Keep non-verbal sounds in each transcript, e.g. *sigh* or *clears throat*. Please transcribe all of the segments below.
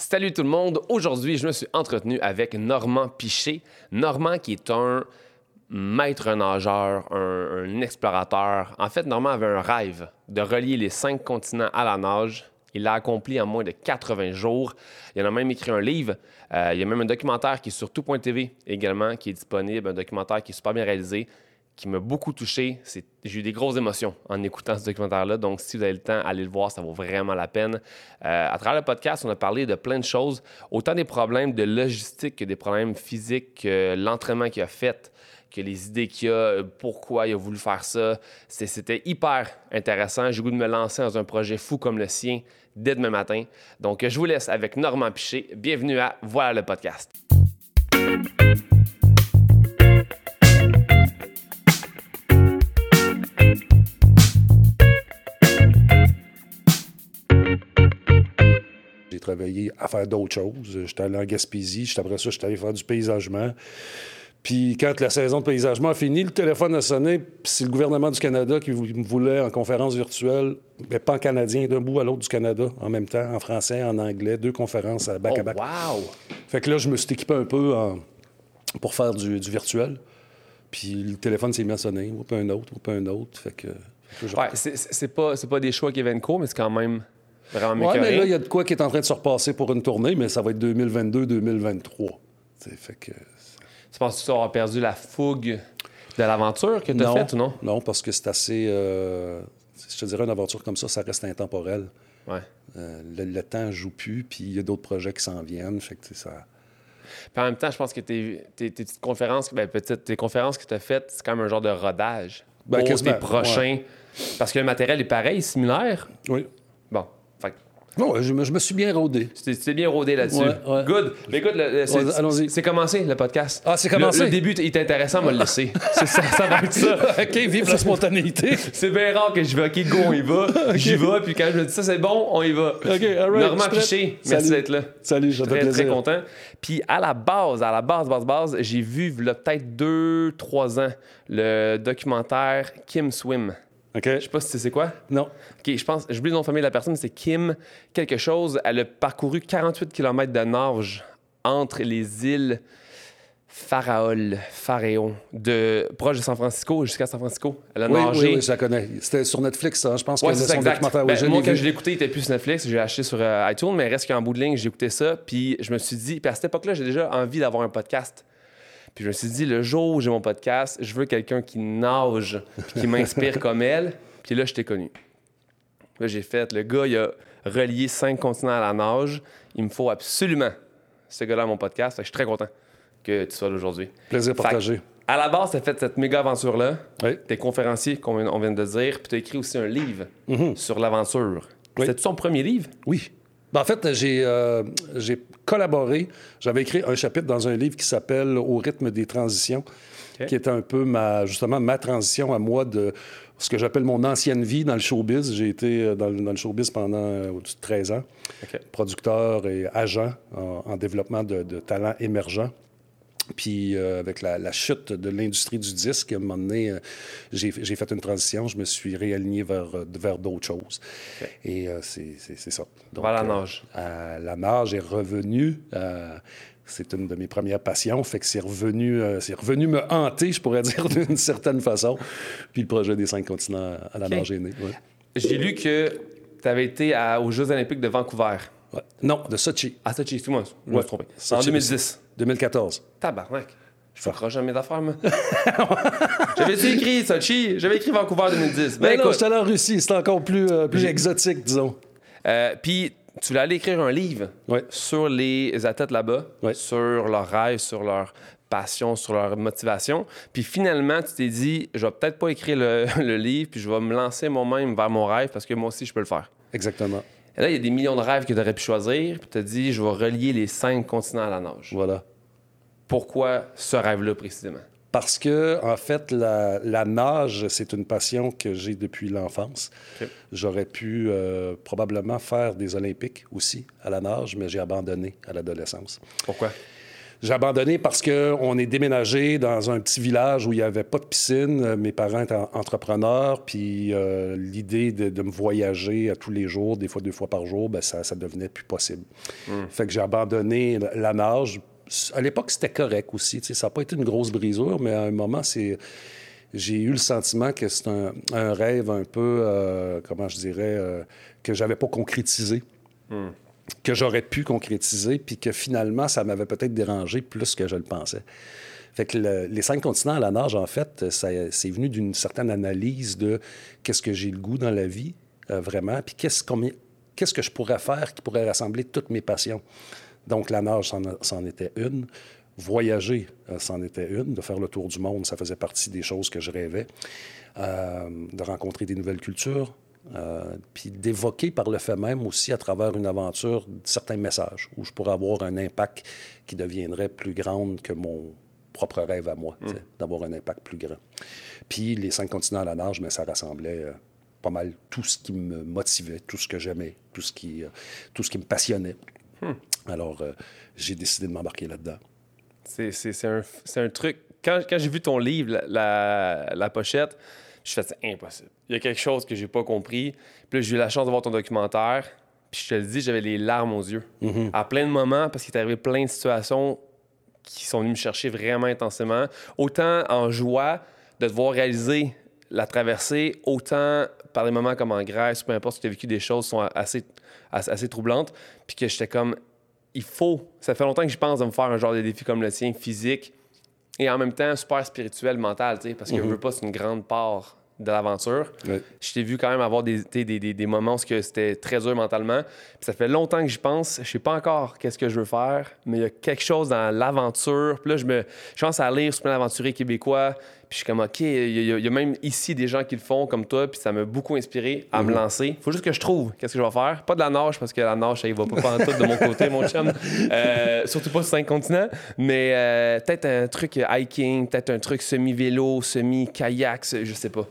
Salut tout le monde. Aujourd'hui, je me suis entretenu avec Normand Piché. Normand qui est un maître nageur, un, explorateur. En fait, Normand avait un rêve de relier les cinq continents à la nage. Il l'a accompli en moins de 80 jours. Il en a même écrit un livre. Euh, il y a même un documentaire qui est sur tout.tv également, qui est disponible, un documentaire qui est super bien réalisé, qui m'a beaucoup touché. J'ai eu des grosses émotions en écoutant ce documentaire-là. Donc, si vous avez le temps, allez le voir, ça vaut vraiment la peine. Euh, à travers le podcast, on a parlé de plein de choses, autant des problèmes de logistique que des problèmes physiques, que l'entraînement qu'il a fait, que les idées qu'il a, euh, pourquoi il a voulu faire ça. C'était hyper intéressant. J'ai goût de me lancer dans un projet fou comme le sien dès demain matin. Donc, je vous laisse avec Normand Piché. Bienvenue à Voilà le podcast. Travaillé à faire d'autres choses. J'étais allé en Gaspésie. J'étais- Après ça, j'étais allé faire du paysagement. Puis quand la saison de paysagement a fini, le téléphone a sonné. Puis c'est le gouvernement du Canada qui voulait en conférence virtuelle, mais pas en canadien, d'un bout à l'autre du Canada, en même temps, en français, en anglais, deux conférences à Oh, back-à-back. wow! Fait que là, je me suis équipé un peu en- pour faire du, du virtuel. Puis le téléphone s'est mis à sonner, ou pas un autre, ou pas un autre. Fait que... Ouais, c'est- pas, c'est pas des choix qui viennent court, mais c'est quand même vraiment Ouais, mais là, il y a de quoi qui est en train de se repasser pour une tournée, mais ça va être 2022-2023. T'sais, Fait que... Tu penses que tu auras perdu la fougue de l'aventure que tu as faite ou non? Non, parce que c'est assez. euh, je te dirais, une aventure comme ça, ça reste intemporel. Ouais. Euh, le, le temps joue plus, puis il y a d'autres projets qui s'en viennent. Fait que ça. Puis en même temps, je pense que tes, tes- tes petites conférences, ben, petites, tes conférences que tu as faites, c'est quand même un genre de rodage Ben, pour tes prochains. Parce que le matériel est pareil, similaire. Oui. Non, je, me- je me suis bien rodé. tu t'es- tu t'es bien rodé là-dessus. Ouais, ouais. Good. Mais écoute, le- le- c'est- commencé le podcast. Ah, c'est Le- commencé? Le, début, il est intéressant, on va le laisser. *laughs* C'est ça, ça va être ça. *laughs* OK, vive la spontanéité. *laughs* C'est bien rare que je vais, OK, go, on y va. J'y vais, puis quand je me dis ça, c'est bon, on y va. OK, all right, je Normand suis. Piché, merci d'être là. Salut, ça fait Très, très content. Puis à la base, à la base, base, base, j'ai vu, il y a peut-être deux, trois ans, le documentaire Kim Swim. OK. Je sais pas si tu sais c'est quoi. Non. OK, je pense, j'oublie le nom de famille de la personne, c'est Kim quelque chose. Elle a parcouru 48 km de nage entre les îles Faraol, Pharaon, de proche de San Francisco jusqu'à San Francisco. Elle a Oui, nagé. oui, oui, je la connais. C'était sur Netflix, ça. Je pense Ouais, que c'est ça, son exact. documentaire. Ben, oui, moi, quand vu. je l'ai écouté, il était plus sur Netflix. J'ai acheté sur euh, iTunes, mais reste qu'en bout de ligne, j'ai écouté ça. Puis je me suis dit, puis à cette époque-là, j'ai déjà envie d'avoir un podcast. Puis je me suis dit, le jour où j'ai mon podcast, je veux quelqu'un qui nage, puis qui m'inspire *laughs* comme elle. Puis là, je t'ai connu. Là, j'ai fait, le gars, il a relié cinq continents à la nage. Il me faut absolument ce gars-là à mon podcast. Fait que je suis très content que tu sois là aujourd'hui. Plaisir Fait partagé. À la base, tu as fait cette méga aventure-là. Oui. T'es conférencier, comme on vient de dire, puis tu as écrit aussi un livre sur l'aventure. Oui. C'était ton premier livre? Oui. Ben, en fait, j'ai euh, j'ai collaboré. J'avais écrit un chapitre dans un livre qui s'appelle Au rythme des transitions, qui était un peu ma, justement ma transition à moi de ce que j'appelle mon ancienne vie dans le showbiz. J'ai été euh, dans, le- dans le showbiz pendant euh, au-dessus de 13 ans, producteur et agent en, en développement de, de talents émergents. Puis euh, avec la, la chute de l'industrie du disque, à un moment donné, euh, j'ai fait une transition. Je me suis réaligné vers, euh, vers d'autres choses. Et euh, c'est ça. Donc, Vers la nage. la nage est revenue. c'est une de mes premières passions. Fait que c'est revenu, c'est revenu me hanter, je pourrais *laughs* dire, d'une certaine façon. Puis le projet des cinq continents à la OK. nage est né. ouais. J'ai lu que tu avais été à- aux Jeux olympiques de Vancouver. Ouais. Non, de Sochi, Ah, ça, excuse-moi, je me suis trompé. En Sochi, 2010. 2014. Tabarnak. Je fais jamais d'affaires, moi. *laughs* J'avais écrit Sochi, j'avais écrit Vancouver 2010. Ben, Mais non, j'étais allé en Russie. C'était encore plus, euh, plus exotique, disons. euh, puis tu voulais aller écrire un livre Ouais. sur les athlètes là-bas, Ouais. sur leurs rêves, sur leur passion, sur leur motivation. Puis finalement, tu t'es dit, je vais peut-être pas écrire le, *laughs* le livre, puis je vais me lancer moi-même vers mon rêve parce que moi aussi, je peux le faire. Exactement. Et là, il y a des millions de rêves que tu aurais pu choisir, puis tu as dit, je vais relier les cinq continents à la nage. Voilà. Pourquoi ce rêve-là précisément? Parce que, en fait, la, la nage, c'est une passion que j'ai depuis l'enfance. J'aurais pu euh, probablement faire des Olympiques aussi à la nage, mais j'ai abandonné à l'adolescence. Pourquoi? J'ai abandonné parce qu'on est déménagé dans un petit village où il n'y avait pas de piscine. Mes parents étaient entrepreneurs, puis euh, l'idée de, me voyager à tous les jours, des fois deux fois par jour, ben ça, ça devenait plus possible. Hmm. Fait que j'ai abandonné la nage. À l'époque, c'était correct aussi. Ça n'a pas été une grosse brisure, mais à un moment, c'est j'ai eu le sentiment que c'est un, rêve un peu, euh, comment je dirais, euh, que j'avais pas concrétisé. Hmm que j'aurais pu concrétiser, puis que finalement, ça m'avait peut-être dérangé plus que je le pensais. Fait que les cinq continents à la nage, en fait, c'est venu d'une certaine analyse de qu'est-ce que j'ai le goût dans la vie, euh, vraiment, puis qu'est-ce que je pourrais faire qui pourrait rassembler toutes mes passions. Donc, la nage, c'en était une. Voyager, euh, c'en était une. De faire le tour du monde, ça faisait partie des choses que je rêvais. Euh, de rencontrer des nouvelles cultures, euh, puis d'évoquer par le fait même aussi à travers une aventure certains messages où je pourrais avoir un impact qui deviendrait plus grand que mon propre rêve à moi, d'avoir un impact plus grand. Puis les cinq continents à la nage, mais ça rassemblait euh, pas mal tout ce qui me motivait, tout ce que j'aimais, tout ce qui, euh, tout ce qui me passionnait. Hmm. Alors j'ai décidé de m'embarquer là-dedans. C'est un, un, truc. Quand, quand j'ai vu ton livre, la, la pochette, je fais, c'est impossible. Il y a quelque chose que j'ai pas compris. Puis j'ai eu la chance de voir ton documentaire. Puis je te le dis, j'avais les larmes aux yeux. Mm-hmm. À plein de moments, parce qu'il est arrivé plein de situations qui sont venues me chercher vraiment intensément. Autant en joie de devoir réaliser la traversée, autant par des moments comme en Grèce, peu importe tu as vécu des choses sont assez, assez, troublantes. Puis que j'étais comme, il faut. Ça fait longtemps que je pense de me faire un genre de défi comme le tien, physique, et en même temps super spirituel, mental, parce que je mm-hmm. veux pas, c'est une grande part de l'aventure. Je t'ai vu quand même avoir des, des, des, des moments où c'était très dur mentalement. Puis ça fait longtemps que j'y pense. Je sais pas encore qu'est-ce que je veux faire, mais il y a quelque chose dans l'aventure. Puis là, je me je pense à lire sur plein d'aventuriers québécois. Puis je suis comme, OK, il y, a même ici des gens qui le font comme toi, puis ça m'a beaucoup inspiré à me mhm. lancer. faut juste que je trouve qu'est-ce que je vais faire. Pas de la nage, parce que la nage, ça y va pas en tout de mon côté, mon chum. *laughs* Euh, surtout pas sur cinq continents. Mais euh, peut-être un truc hiking, peut-être un truc semi-vélo, semi-kayak, je sais pas.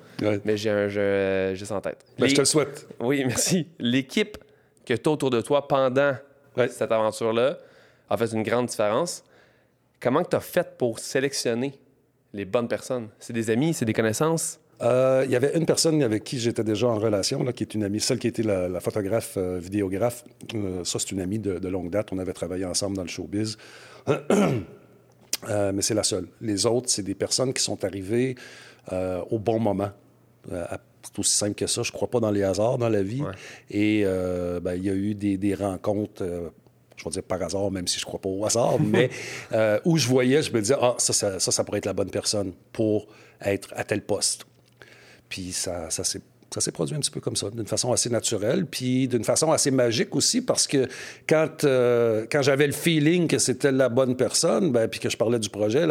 Mais j'ai un jeu juste en tête. Ben, je te le souhaite. Oui, merci. L'équipe que tu as autour de toi pendant cette aventure-là a fait une grande différence. Comment tu as fait pour sélectionner les bonnes personnes? C'est des amis, c'est des connaissances? Euh, il y avait une personne avec qui j'étais déjà en relation, là, qui est une amie, celle qui était la, photographe, euh, vidéographe. Euh, ça, c'est une amie de, longue date. On avait travaillé ensemble dans le showbiz. *clears throat* mais c'est la seule. Les autres, c'est des personnes qui sont arrivées au bon moment. c'est aussi simple que ça. Je ne crois pas dans les hasards dans la vie. Et ben, il y a eu des, des rencontres je vais dire par hasard, même si je ne crois pas au hasard, *laughs* mais euh, où je voyais, je me disais, ah, ça ça, ça, pourrait être la bonne personne pour être à tel poste. Puis ça, ça s'est ça s'est produit un petit peu comme ça, d'une façon assez naturelle, puis d'une façon assez magique aussi, parce que quand, euh, quand j'avais le feeling que c'était la bonne personne, ben, puis que je parlais du projet,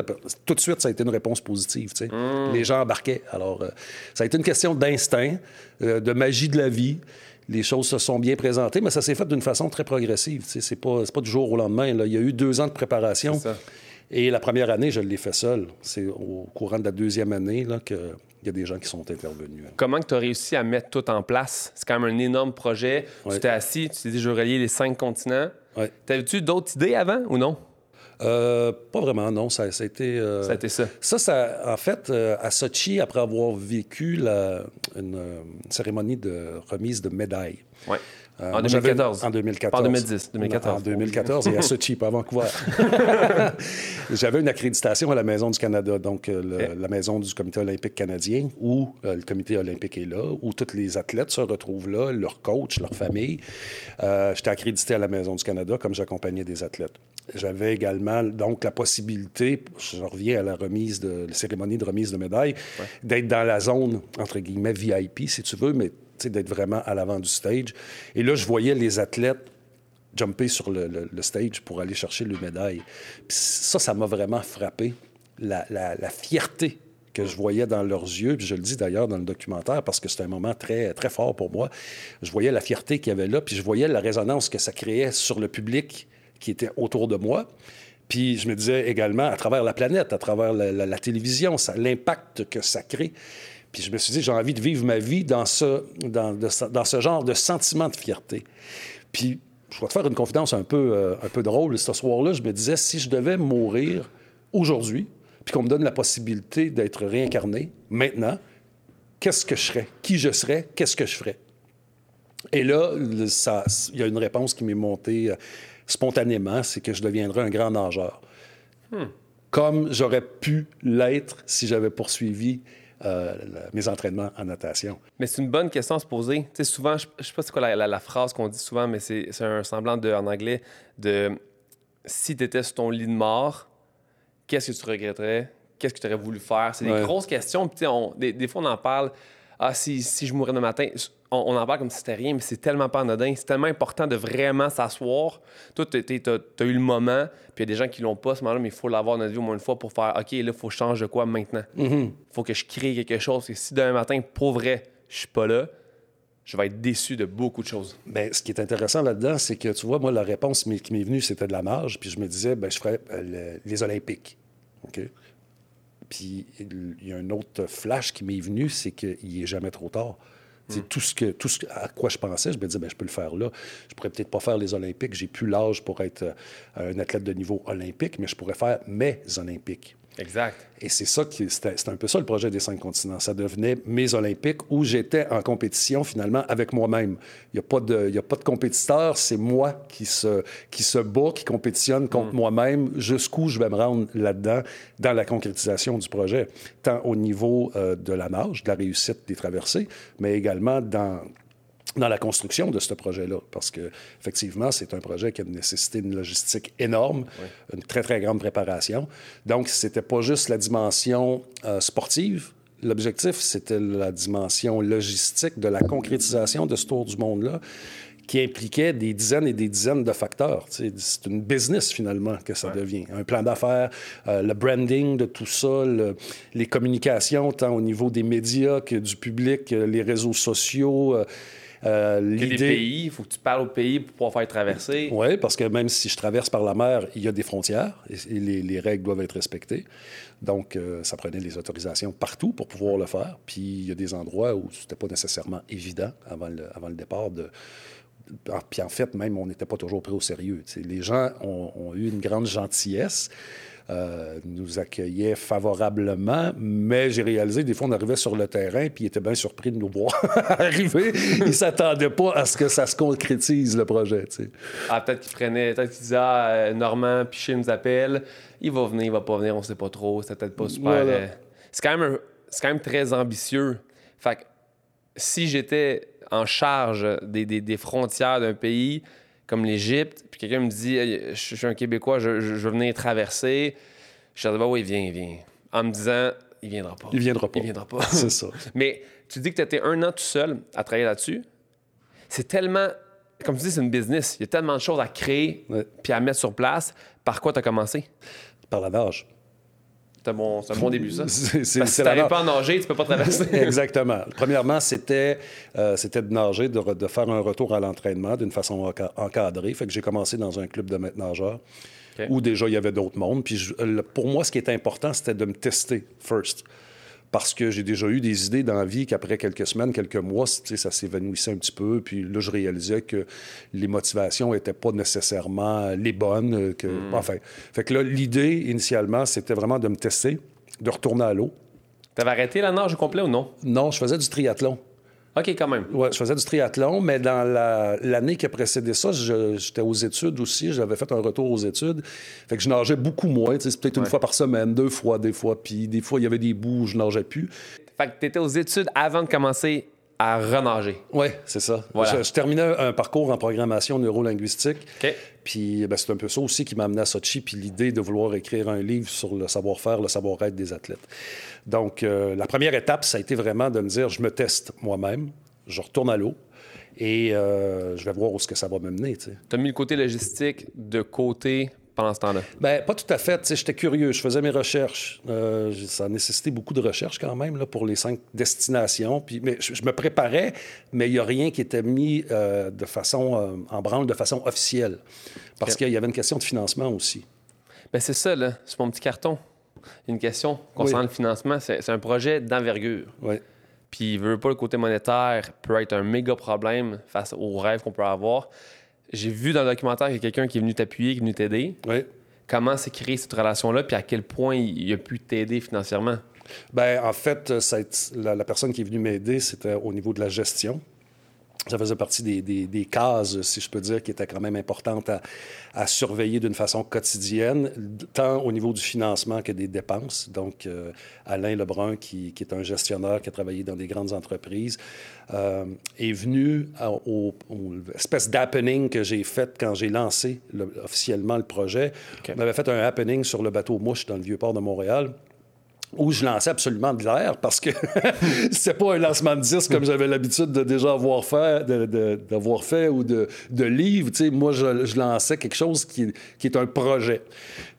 tout de suite, ça a été une réponse positive. Mmh. Les gens embarquaient. Alors, euh, ça a été une question d'instinct, de magie de la vie les choses se sont bien présentées, mais ça s'est fait d'une façon très progressive. C'est pas, pas du jour au lendemain. Là. Il y a eu deux ans de préparation. Et la première année, je l'ai fait seul. C'est au courant de la deuxième année qu'il y a des gens qui sont intervenus. Comment tu as réussi à mettre tout en place? C'est quand même un énorme projet. Tu t'es assis, tu t'es dit, je veux relier les cinq continents. Ouais. T'avais-tu d'autres idées avant ou non? Euh, pas vraiment, non. Ça, a été. Euh, ça a été ça. Ça, ça en fait, euh, à Sochi, après avoir vécu la, une, cérémonie de remise de médailles. Ouais. en 2014. En 2014. en 2010. 2014. En 2014 et à Sochi, pas à Vancouver. *laughs* *laughs* J'avais une accréditation à la Maison du Canada, donc la maison du Comité olympique canadien, où le Comité olympique est là, où tous les athlètes se retrouvent là, leurs coachs, leurs familles. J'étais accrédité à la Maison du Canada comme j'accompagnais des athlètes. J'avais également donc la possibilité, je reviens à la remise de la cérémonie de remise de médaille, d'être dans la zone entre guillemets VIP si tu veux, mais d'être vraiment à l'avant du stage. Et là, je voyais les athlètes jumper sur le, stage pour aller chercher le médaille. Puis ça, ça m'a vraiment frappé. La, la, fierté que je voyais dans leurs yeux, puis je le dis d'ailleurs dans le documentaire parce que c'est un moment très, très fort pour moi. Je voyais la fierté qu'il y avait là, puis je voyais la résonance que ça créait sur le public qui étaient autour de moi. Puis je me disais également, à travers la planète, à travers la, télévision, l'impact que ça crée. Puis je me suis dit, j'ai envie de vivre ma vie dans ce, dans ce genre de sentiment de fierté. Puis je vais te faire une confidence un peu, euh, un peu drôle. Ce soir-là, je me disais, si je devais mourir aujourd'hui, puis qu'on me donne la possibilité d'être réincarné maintenant, qu'est-ce que je serais? Qui je serais? Qu'est-ce que je ferais? Et là, il y a une réponse qui m'est montée euh, spontanément, c'est que je deviendrais un grand nageur. Hmm. Comme j'aurais pu l'être si j'avais poursuivi euh, mes entraînements en natation. Mais c'est une bonne question à se poser. Tu sais, souvent, je ne sais pas c'est quoi la, phrase qu'on dit souvent, mais c'est un semblant de, en anglais de si tu étais sur ton lit de mort, qu'est-ce que tu regretterais? Qu'est-ce que tu aurais voulu faire? C'est des grosses questions. Puis, on, des, des, fois, on en parle. Ah, si, si je mourais demain matin, on, en parle comme si c'était rien, mais c'est tellement pas anodin. C'est tellement important de vraiment s'asseoir. Toi, tu as, eu le moment, puis il y a des gens qui l'ont pas ce moment-là, mais il faut l'avoir dans notre vie au moins une fois pour faire OK, là, il faut changer de quoi maintenant. Il mm-hmm. faut que je crée quelque chose. Et si demain matin, pour vrai, je suis pas là, je vais être déçu de beaucoup de choses. Bien, ce qui est intéressant là-dedans, c'est que, tu vois, moi, la réponse qui m'est venue, c'était de la marge, puis je me disais, ben, je ferais euh, les Olympiques. OK? Puis il y a un autre flash qui m'est venu, c'est qu'il n'est jamais trop tard. C'est Tout, ce que, tout ce à quoi je pensais, je me disais, ben, je peux le faire là. Je pourrais peut-être pas faire les Olympiques. J'ai plus l'âge pour être euh, un athlète de niveau olympique, mais je pourrais faire mes Olympiques. Exact. Et c'est ça qui c'était un peu ça le projet des cinq continents. Ça devenait mes Olympiques où j'étais en compétition finalement avec moi-même. Il n'y a pas de il a pas de compétiteur, c'est moi qui se qui se bat, qui compétitionne contre mm. moi-même jusqu'où je vais me rendre là-dedans dans la concrétisation du projet, tant au niveau euh, de la nage, de la réussite des traversées, mais également dans dans la construction de ce projet-là, parce que effectivement, c'est un projet qui a nécessité une logistique énorme, une très très grande préparation. Donc, c'était pas juste la dimension euh, sportive. L'objectif, c'était la dimension logistique de la concrétisation de ce tour du monde-là, qui impliquait des dizaines et des dizaines de facteurs. C'est une business finalement que ça devient. Un plan d'affaires, euh, le branding de tout ça, les communications, tant au niveau des médias que du public, euh, les réseaux sociaux. Euh, des pays, il faut que tu parles au pays pour pouvoir faire traverser. Oui, parce que même si je traverse par la mer, il y a des frontières et, les, règles doivent être respectées. Donc, euh, ça prenait les autorisations partout pour pouvoir le faire. Puis, il y a des endroits où c'était pas nécessairement évident avant le, avant le départ de, puis en fait, même, on n'était pas toujours pris au sérieux. Les gens ont, eu une grande gentillesse. Euh, nous accueillaient favorablement, mais j'ai réalisé, des fois, on arrivait sur le terrain, puis ils étaient bien surpris de nous voir *laughs* arriver. Ils ne s'attendaient pas à ce que ça se concrétise, le projet. Ah, peut-être qu'ils prenaient, peut-être qu'ils disaient, ah, euh, Normand Piché nous appelle, il va venir, il va pas venir, on sait pas trop, c'est peut-être pas super. Euh, c'est quand, même, quand même très ambitieux. Fait que si j'étais en charge des, des, frontières d'un pays comme l'Égypte, puis quelqu'un me dit Je suis un Québécois, je, veux venir traverser. Je dis bah oui, viens, viens. En me disant Il viendra pas. Il viendra pas. Il viendra pas. C'est ça. *laughs* Mais tu dis que tu étais un an tout seul à travailler là-dessus. C'est tellement. Comme tu dis, c'est une business. Il y a tellement de choses à créer puis à mettre sur place. Par quoi tu as commencé? Par la nage. C'est un, bon, début, ça. *laughs* c'est, Parce que si tu pas à nager, tu peux pas traverser. *laughs* Exactement. Premièrement, c'était, euh, c'était de nager, de, de, faire un retour à l'entraînement d'une façon encadrée. Fait que j'ai commencé dans un club de nageurs où déjà il y avait d'autres mondes. Puis pour moi, ce qui était important, c'était de me tester first parce que j'ai déjà eu des idées dans la vie qu'après quelques semaines, quelques mois, ça s'évanouissait un petit peu. Puis là, je réalisais que les motivations n'étaient pas nécessairement les bonnes. Euh, que, hmm. Enfin, fait que là, l'idée, initialement, c'était vraiment de me tester, de retourner à l'eau. T'avais arrêté la nage au complet ou non? Non, je faisais du triathlon. OK, quand même. Oui, je faisais du triathlon, mais dans l'année qui a précédé ça, j'étais aux études aussi. J'avais fait un retour aux études. Fait que je nageais beaucoup moins. C'est peut-être une fois par semaine, deux fois, des fois. Puis des fois, il y avait des bouts où je nageais plus. Fait que tu étais aux études avant de commencer à renager. Oui, c'est ça. Je, terminais un parcours en programmation neurolinguistique. Puis ben, c'est un peu ça aussi qui m'a amené à Sochi, puis l'idée de vouloir écrire un livre sur le savoir-faire, le savoir-être des athlètes. Donc, euh, la première étape, ça a été vraiment de me dire, je me teste moi-même, je retourne à l'eau, et euh, je vais voir où ce que ça va me mener. Tu as mis le côté logistique de côté pendant ce temps-là? Bien, pas tout à fait. J'étais curieux. Je faisais mes recherches. Euh, ça a nécessité beaucoup de recherches quand même là, pour les cinq destinations. Puis, mais je, me préparais, mais il n'y a rien qui était mis euh, de façon, euh, en branle de façon officielle. Parce qu'il y avait une question de financement aussi. Bien, c'est ça, là. C'est mon petit carton. Une question concernant le financement. C'est un projet d'envergure. Oui. Puis, il veut pas le côté monétaire peut être un méga problème face aux rêves qu'on peut avoir. J'ai vu dans le documentaire qu'il y a quelqu'un qui est venu t'appuyer, qui est venu t'aider. Oui. Comment s'est créée cette relation-là, puis à quel point il a pu t'aider financièrement? Ben, en fait, ça la personne qui est venue m'aider, c'était au niveau de la gestion. Ça faisait partie des, des- des cases, si je peux dire, qui étaient quand même importantes à, à surveiller d'une façon quotidienne, tant au niveau du financement que des dépenses. Donc, euh, Alain Lebrun, qui, qui est un gestionnaire qui a travaillé dans des grandes entreprises, euh, est venu à- au, au espèce d'happening que j'ai fait quand j'ai lancé le- officiellement le projet. OK. On avait fait un happening sur le bateau Mouche dans le Vieux-Port de Montréal où je lançais absolument de l'air parce que *laughs* c'était pas un lancement de disque comme j'avais l'habitude de déjà avoir fait, d'avoir fait ou de, de. Tu sais, moi, je, je lançais quelque chose qui, qui est un projet.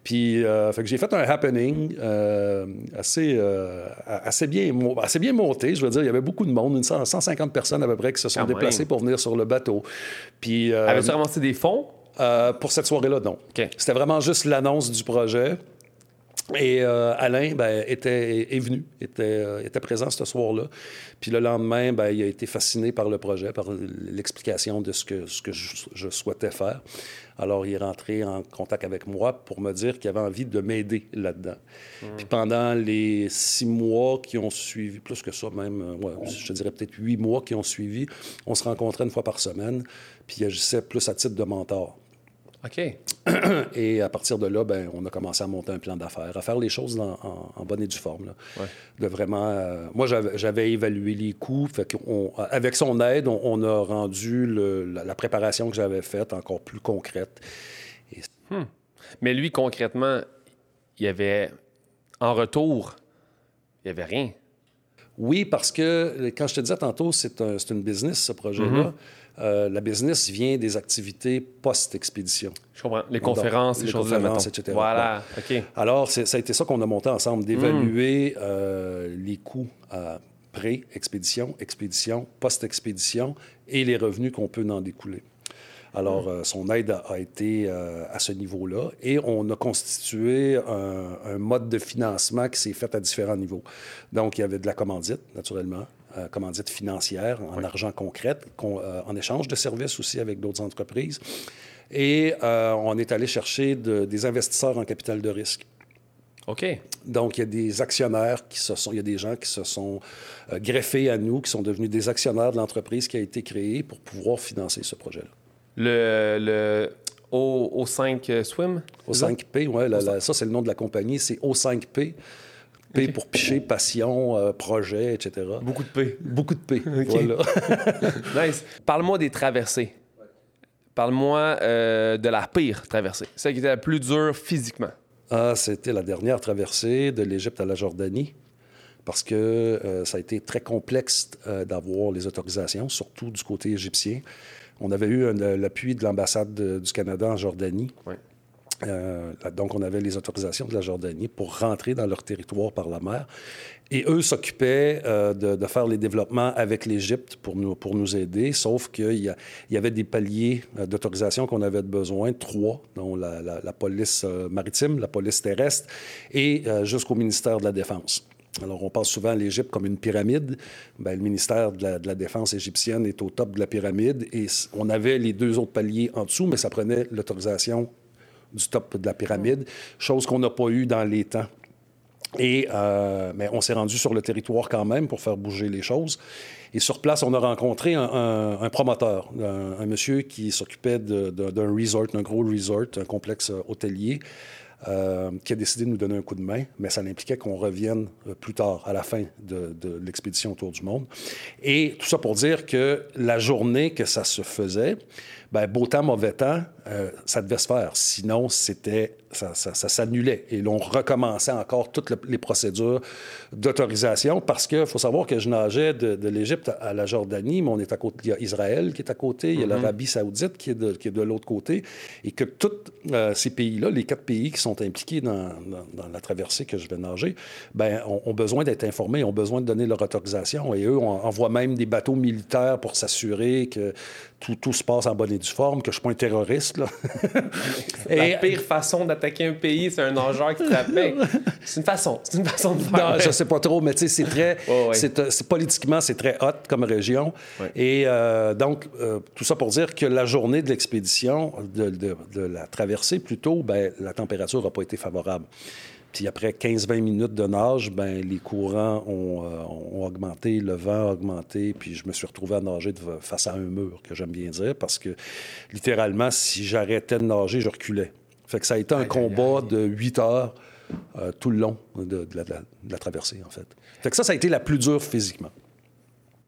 Puis, euh, fait que j'ai fait un happening euh, assez, euh, assez, bien, assez bien monté. Je veux dire, il y avait beaucoup de monde, une cent- 150 personnes à peu près qui se sont Quand déplacées même. pour venir sur le bateau. Puis, Avais-tu ramassé des fonds? pour cette soirée-là, non. C'était vraiment juste l'annonce du projet. Et euh, Alain ben, était, est venu, était, euh, était présent ce soir-là. Puis le lendemain, ben, il a été fasciné par le projet, par l'explication de ce que, ce que je, je souhaitais faire. Alors, il est rentré en contact avec moi pour me dire qu'il avait envie de m'aider là-dedans. Puis pendant les six mois qui ont suivi, plus que ça même, euh, ouais, je te dirais peut-être huit mois qui ont suivi, on se rencontrait une fois par semaine, puis il agissait plus à titre de mentor. OK. *clears throat* Et à partir de là, ben, on a commencé à monter un plan d'affaires, à faire les choses dans- en, en bonne et due forme. là. Ouais. De vraiment. euh, moi, j'avais, évalué les coûts. Fait avec son aide, on, on a rendu le- la, la préparation que j'avais faite encore plus concrète. Mais lui, concrètement, il y avait. En retour, il y avait rien. Oui, parce que quand je te disais tantôt, c'est, un- une business, ce projet-là. Euh, la business vient des activités post-expédition. Je comprends. Les conférences, les les choses là, conférences, mettons. etc. Voilà. OK. Alors, ça a été ça qu'on a monté ensemble, d'évaluer euh, les coûts à pré-expédition, expédition, post-expédition et les revenus qu'on peut en découler. Alors, euh, son aide a, a été euh, à ce niveau-là et on a constitué un, un mode de financement qui s'est fait à différents niveaux. Donc, il y avait de la commandite, naturellement, euh, commandite financière en argent concret, euh, en échange de services aussi avec d'autres entreprises. Et euh, on est allé chercher de- des investisseurs en capital de risque. OK. Donc, il y a des actionnaires qui se sont, il y a des gens qui se sont euh, greffés à nous, qui sont devenus des actionnaires de l'entreprise qui a été créée pour pouvoir financer ce projet-là. Le, le O, 5 Swim? Au c'est ça? 5P, ouais, la- la- ça c'est le nom de la compagnie, c'est O5P. P pour picher, passion, euh, projet, etc. Beaucoup de P. Beaucoup de P. *laughs* Voilà. *laughs* nice. Parle-moi des traversées. Parle-moi euh, de la pire traversée. Celle qui était la plus dure physiquement. Ah, c'était la dernière traversée de l'Égypte à la Jordanie, parce que euh, ça a été très complexe euh, d'avoir les autorisations, surtout du côté égyptien. On avait eu l'appui de l'ambassade de- du Canada en Jordanie. Euh, donc, on avait les autorisations de la Jordanie pour rentrer dans leur territoire par la mer. Et eux s'occupaient euh, de, de faire les développements avec l'Égypte pour nous, pour nous aider, sauf qu'il y, avait des paliers euh, d'autorisation qu'on avait besoin, trois, dont la, la- la police euh, maritime, la police terrestre et euh, jusqu'au ministère de la Défense. Alors, on pense souvent à l'Égypte comme une pyramide. Bien, le ministère de la, de la Défense égyptienne est au top de la pyramide et on avait les deux autres paliers en dessous, mais ça prenait l'autorisation du top de la pyramide, chose qu'on n'a pas eu dans les temps. Et euh, mais on s'est rendu sur le territoire quand même pour faire bouger les choses. Et sur place, on a rencontré un, un- un promoteur, un, monsieur qui s'occupait d'un resort, d'un gros resort, un complexe hôtelier, euh, qui a décidé de nous donner un coup de main, mais ça impliquait qu'on revienne euh, plus tard, à la fin de, de l'expédition autour du monde. Et tout ça pour dire que la journée que ça se faisait, ben, beau temps, mauvais temps, euh, ça devait se faire. Sinon, c'était, ça, ça- ça s'annulait. Et l'on recommençait encore toutes le- les procédures d'autorisation parce qu'il faut savoir que je nageais de, de l'Égypte à la Jordanie, mais on est à côté, il y a Israël qui est à côté, il y a l'Arabie saoudite qui est de, l'autre côté, et que tous euh, ces pays-là, les quatre pays qui sont impliqués dans, la traversée que je vais nager, ben, ont, besoin d'être informés, ont besoin de donner leur autorisation. Et eux, on envoie même des bateaux militaires pour s'assurer que tout, se passe en bonne et due forme, que je ne suis pas un terroriste. Là. *laughs* la pire façon d'attaquer un pays, c'est un nageur qui trappe. *laughs* c'est une façon, c'est une façon de faire. Non, je sais pas trop, mais tu sais, c'est très, *laughs* c'est, politiquement, c'est très hot comme région. Et euh, donc, euh, tout ça pour dire que la journée de l'expédition, de, la traversée plutôt, ben, la température n'a pas été favorable. Puis après 15-20 minutes de nage, ben, les courants euh, ont, augmenté, le vent a augmenté, puis je me suis retrouvé à nager face à un mur, que j'aime bien dire, parce que littéralement, si j'arrêtais de nager, je reculais. Fait que ça a été un combat de 8 heures euh, tout le long de, la, traversée, en fait. Fait que ça, ça a été la plus dure physiquement.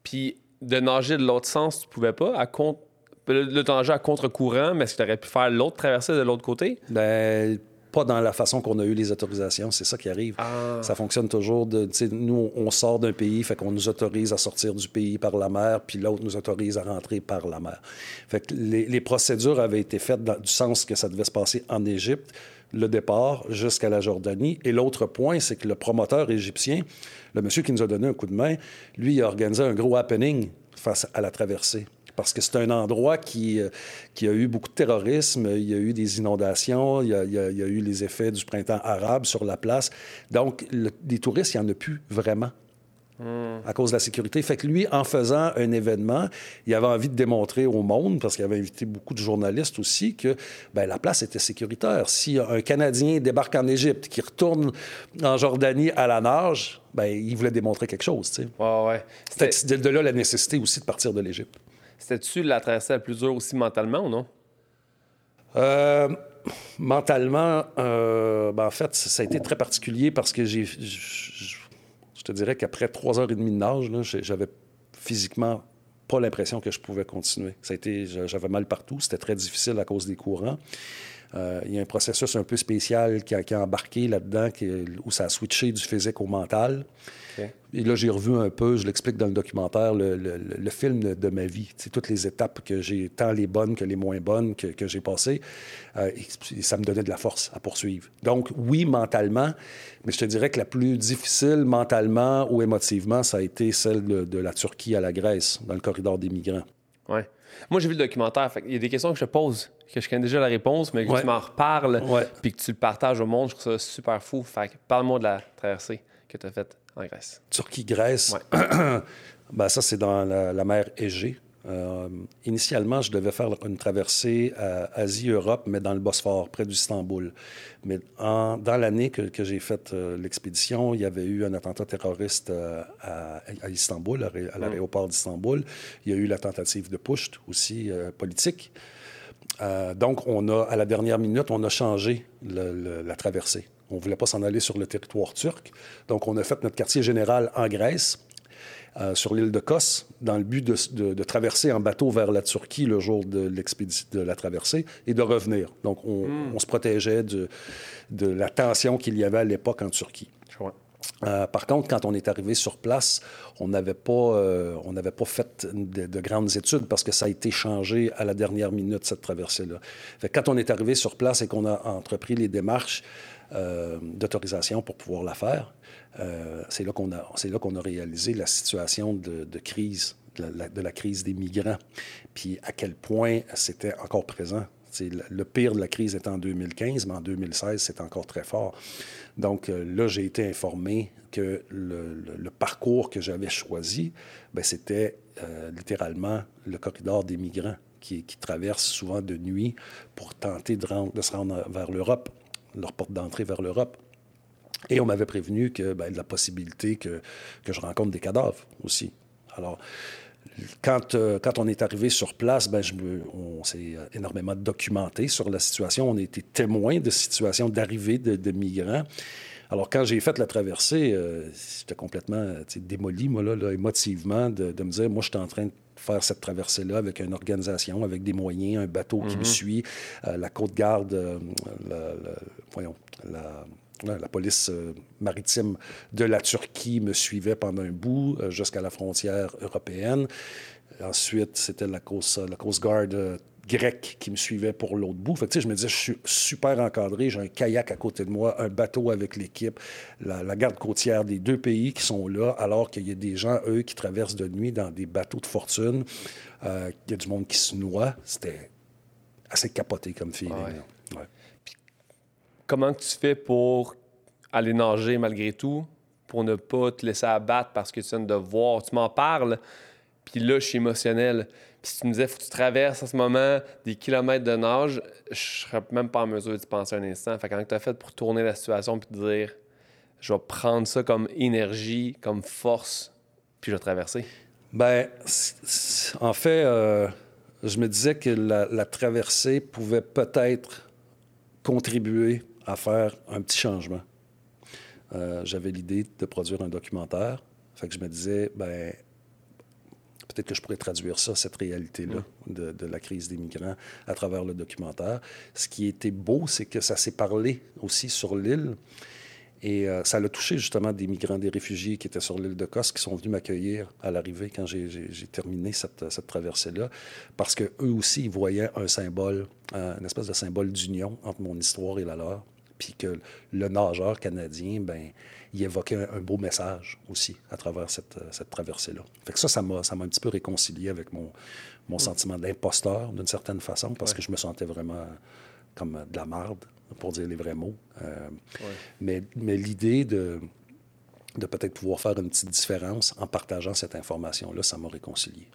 Puis de nager de l'autre sens, tu pouvais pas, à. Le, nager à contre-courant, mais est-ce que tu aurais pu faire l'autre traversée de l'autre côté? Ben, pas dans la façon qu'on a eu les autorisations. C'est ça qui arrive. Ah. Ça fonctionne toujours. De, nous, on sort d'un pays, fait qu'on nous autorise à sortir du pays par la mer, puis l'autre nous autorise à rentrer par la mer. Fait que les, procédures avaient été faites dans, du sens que ça devait se passer en Égypte, le départ jusqu'à la Jordanie. Et l'autre point, c'est que le promoteur égyptien, le monsieur qui nous a donné un coup de main, lui, il a organisé un gros happening face à la traversée parce que c'est un endroit qui, euh, qui a eu beaucoup de terrorisme, il y a eu des inondations, il y a, eu les effets du printemps arabe sur la place. Donc, les touristes, il n'y en a plus vraiment à cause de la sécurité. Fait que lui, en faisant un événement, il avait envie de démontrer au monde, parce qu'il avait invité beaucoup de journalistes aussi, que ben, la place était sécuritaire. Si un Canadien débarque en Égypte, qui retourne en Jordanie à la nage, ben, il voulait démontrer quelque chose. Tu ouais, ouais. de là la nécessité aussi de partir de l'Égypte. C'était-tu la traversée la plus dure aussi mentalement ou non? Euh, mentalement, euh, ben, en fait, ça a été très particulier parce que j'ai. Je te dirais qu'après trois heures et demie de nage, j'avais physiquement pas l'impression que je pouvais continuer. A j'avais mal partout, c'était très difficile à cause des courants. Euh, il y a un processus un peu spécial qui a, embarqué là-dedans, où ça a switché du physique au mental. Et là, j'ai revu un peu, je l'explique dans le documentaire, le, film de, ma vie. C'est toutes les étapes que j'ai, tant les bonnes que les moins bonnes, que, j'ai passées. Euh, et, ça me donnait de la force à poursuivre. Donc, oui, mentalement, mais je te dirais que la plus difficile mentalement ou émotivement, ça a été celle de, la Turquie à la Grèce, dans le corridor des migrants. Ouais. Moi, j'ai vu le documentaire. il y a des questions que je pose, que je connais déjà la réponse, mais que tu m'en reparles, puis que tu le partages au monde. Je trouve ça super fou. Fait parle-moi de la traversée que tu as faite en Grèce. Turquie-Grèce, *clears throat* ben, ça, c'est dans la, mer Égée. Euh, initialement, je devais faire une traversée Asie-Europe, mais dans le Bosphore, près d'Istanbul. Mais dans l'année que, j'ai fait euh, l'expédition, il y avait eu un attentat terroriste euh, à, Istanbul, à, mm. l'aéroport d'Istanbul. Il y a eu la tentative de push aussi politique. donc, on a, à la dernière minute, on a changé la traversée. On ne voulait pas s'en aller sur le territoire turc. Donc, on a fait notre quartier général en Grèce, euh, sur l'île de Kos, dans le but de, traverser en bateau vers la Turquie le jour de, de la traversée et de revenir. Donc, on, hmm. se protégeait de, la tension qu'il y avait à l'époque en Turquie. Euh, par contre, quand on est arrivé sur place, on n'avait pas, euh, on n'avait pas fait de, grandes études parce que ça a été changé à la dernière minute, cette traversée-là. Quand on est arrivé sur place et qu'on a entrepris les démarches, d'autorisation pour pouvoir la faire. Euh, c'est là qu'on a, c'est a réalisé la situation de, crise, de la, crise des migrants, puis à quel point c'était encore présent. Le pire de la crise était en 2015, mais en 2016, c'est encore très fort. Donc euh, là, j'ai été informé que le, parcours que j'avais choisi, ben, c'était littéralement le corridor des migrants qui, qui traverse souvent de nuit pour tenter de se rendre vers l'Europe leur porte d'entrée vers l'Europe. Et on m'avait prévenu que ben, de la possibilité que, que, je rencontre des cadavres aussi. Alors, quand, euh, quand on est arrivé sur place, ben, je on s'est énormément documenté sur la situation. On a été témoin de situations d'arrivée de, migrants. Alors, quand j'ai fait la traversée, euh, j'étais complètement démoli, moi, là, émotivement, de, de, me dire, moi, je suis en train de faire cette traversée-là avec une organisation, avec des moyens, un bateau qui me mhm. suit, euh, la côte garde, euh, voyons, la, la police euh, maritime de la Turquie me suivait pendant un bout jusqu'à la frontière européenne. Ensuite, c'était la Coast, la Coast Guard Grecs qui me suivaient pour l'autre bout. Fait que, je me disais, je suis super encadré, j'ai un kayak à côté de moi, un bateau avec l'équipe, la, garde côtière des deux pays qui sont là, alors qu'il y a des gens, eux, qui traversent de nuit dans des bateaux de fortune. Euh, il y a du monde qui se noie. C'était assez capoté comme feeling. Ouais. comment tu fais pour aller nager malgré tout, pour ne pas te laisser abattre parce que tu viens de voir, tu m'en parles, puis là, je suis émotionnel. Si tu me disais, faut que tu traverses en ce moment des kilomètres de nage, je serais même pas en mesure de penser un instant. Fait quand tu as fait pour tourner la situation puis te dire, je vais prendre ça comme énergie, comme force, puis je vais traverser? Ben, en fait, euh, je me disais que la, traversée pouvait peut-être contribuer à faire un petit changement. Euh, j'avais l'idée de produire un documentaire. Fait que je me disais, ben, peut-être que je pourrais traduire ça, cette réalité-là de, de, la crise des migrants à travers le documentaire. Ce qui était beau, c'est que ça s'est parlé aussi sur l'île. Et euh, ça l'a touché justement des migrants, des réfugiés qui étaient sur l'île de Kos, qui sont venus m'accueillir à l'arrivée quand j'ai terminé cette, cette traversée-là, parce qu'eux aussi, ils voyaient un symbole, euh, une espèce de symbole d'union entre mon histoire et la leur, puis que le nageur canadien, ben il évoquait un, beau message aussi à travers cette, cette traversée-là. Fait que ça, ça m'a un petit peu réconcilié avec mon, mon sentiment d'imposteur, d'une certaine façon, parce que je me sentais vraiment comme de la marde pour dire les vrais mots. Euh, mais, mais l'idée de, de peut-être pouvoir faire une petite différence en partageant cette information-là, ça m'a réconcilié.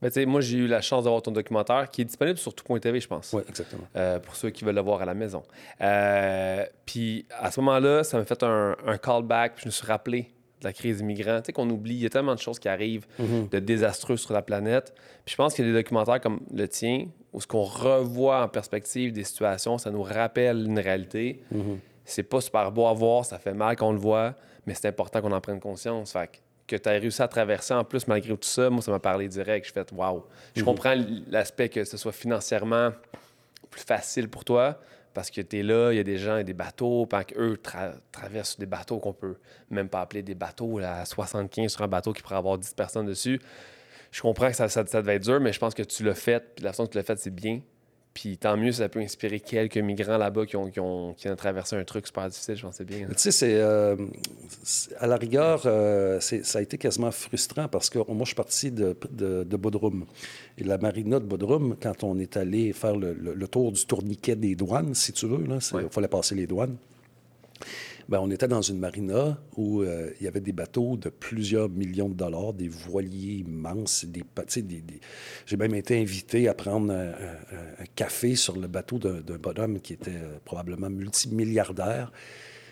Ben, moi, j'ai eu la chance d'avoir ton documentaire qui est disponible sur tout.tv, je pense. Oui, exactement. Euh, pour ceux qui veulent le voir à la maison. Euh, puis à ce moment-là, ça m'a fait un, un callback. Puis je me suis rappelé de la crise des migrants. Tu sais, qu'on oublie, il y a tellement de choses qui arrivent mm-hmm. de désastreux sur la planète. Puis je pense qu'il y a des documentaires comme le tien, où ce qu'on revoit en perspective des situations, ça nous rappelle une réalité. Mm-hmm. C'est pas super beau à voir, ça fait mal qu'on le voit, mais c'est important qu'on en prenne conscience. Fait que, tu as réussi à traverser en plus malgré tout ça, moi, ça m'a parlé direct. Je fais waouh. Je mm-hmm. comprends l'aspect que ce soit financièrement plus facile pour toi, parce que tu es là, il y a des gens et des bateaux, pendant qu'eux traversent des bateaux qu'on peut même pas appeler des bateaux, à 75 sur un bateau qui pourrait avoir 10 personnes dessus. Je comprends que ça, ça, devait être dur, mais je pense que tu l'as fait, puis la façon que tu l'as fait, c'est bien. Puis tant mieux ça peut inspirer quelques migrants là-bas qui ont, qui, ont, qui ont traversé un truc super difficile, je c'est bien. Tu sais, c'est, euh, à la rigueur, euh, ça a été quasiment frustrant parce que moi, je suis parti de, de, de, Bodrum. Et la marina de Bodrum, quand on est allé faire le, le, tour du tourniquet des douanes, si tu veux, il fallait passer les douanes. Bien, on était dans une marina où euh, il y avait des bateaux de plusieurs millions de dollars, des voiliers immenses, des, des, des... J'ai même été invité à prendre un, café sur le bateau d'un bonhomme qui était euh, probablement multimilliardaire.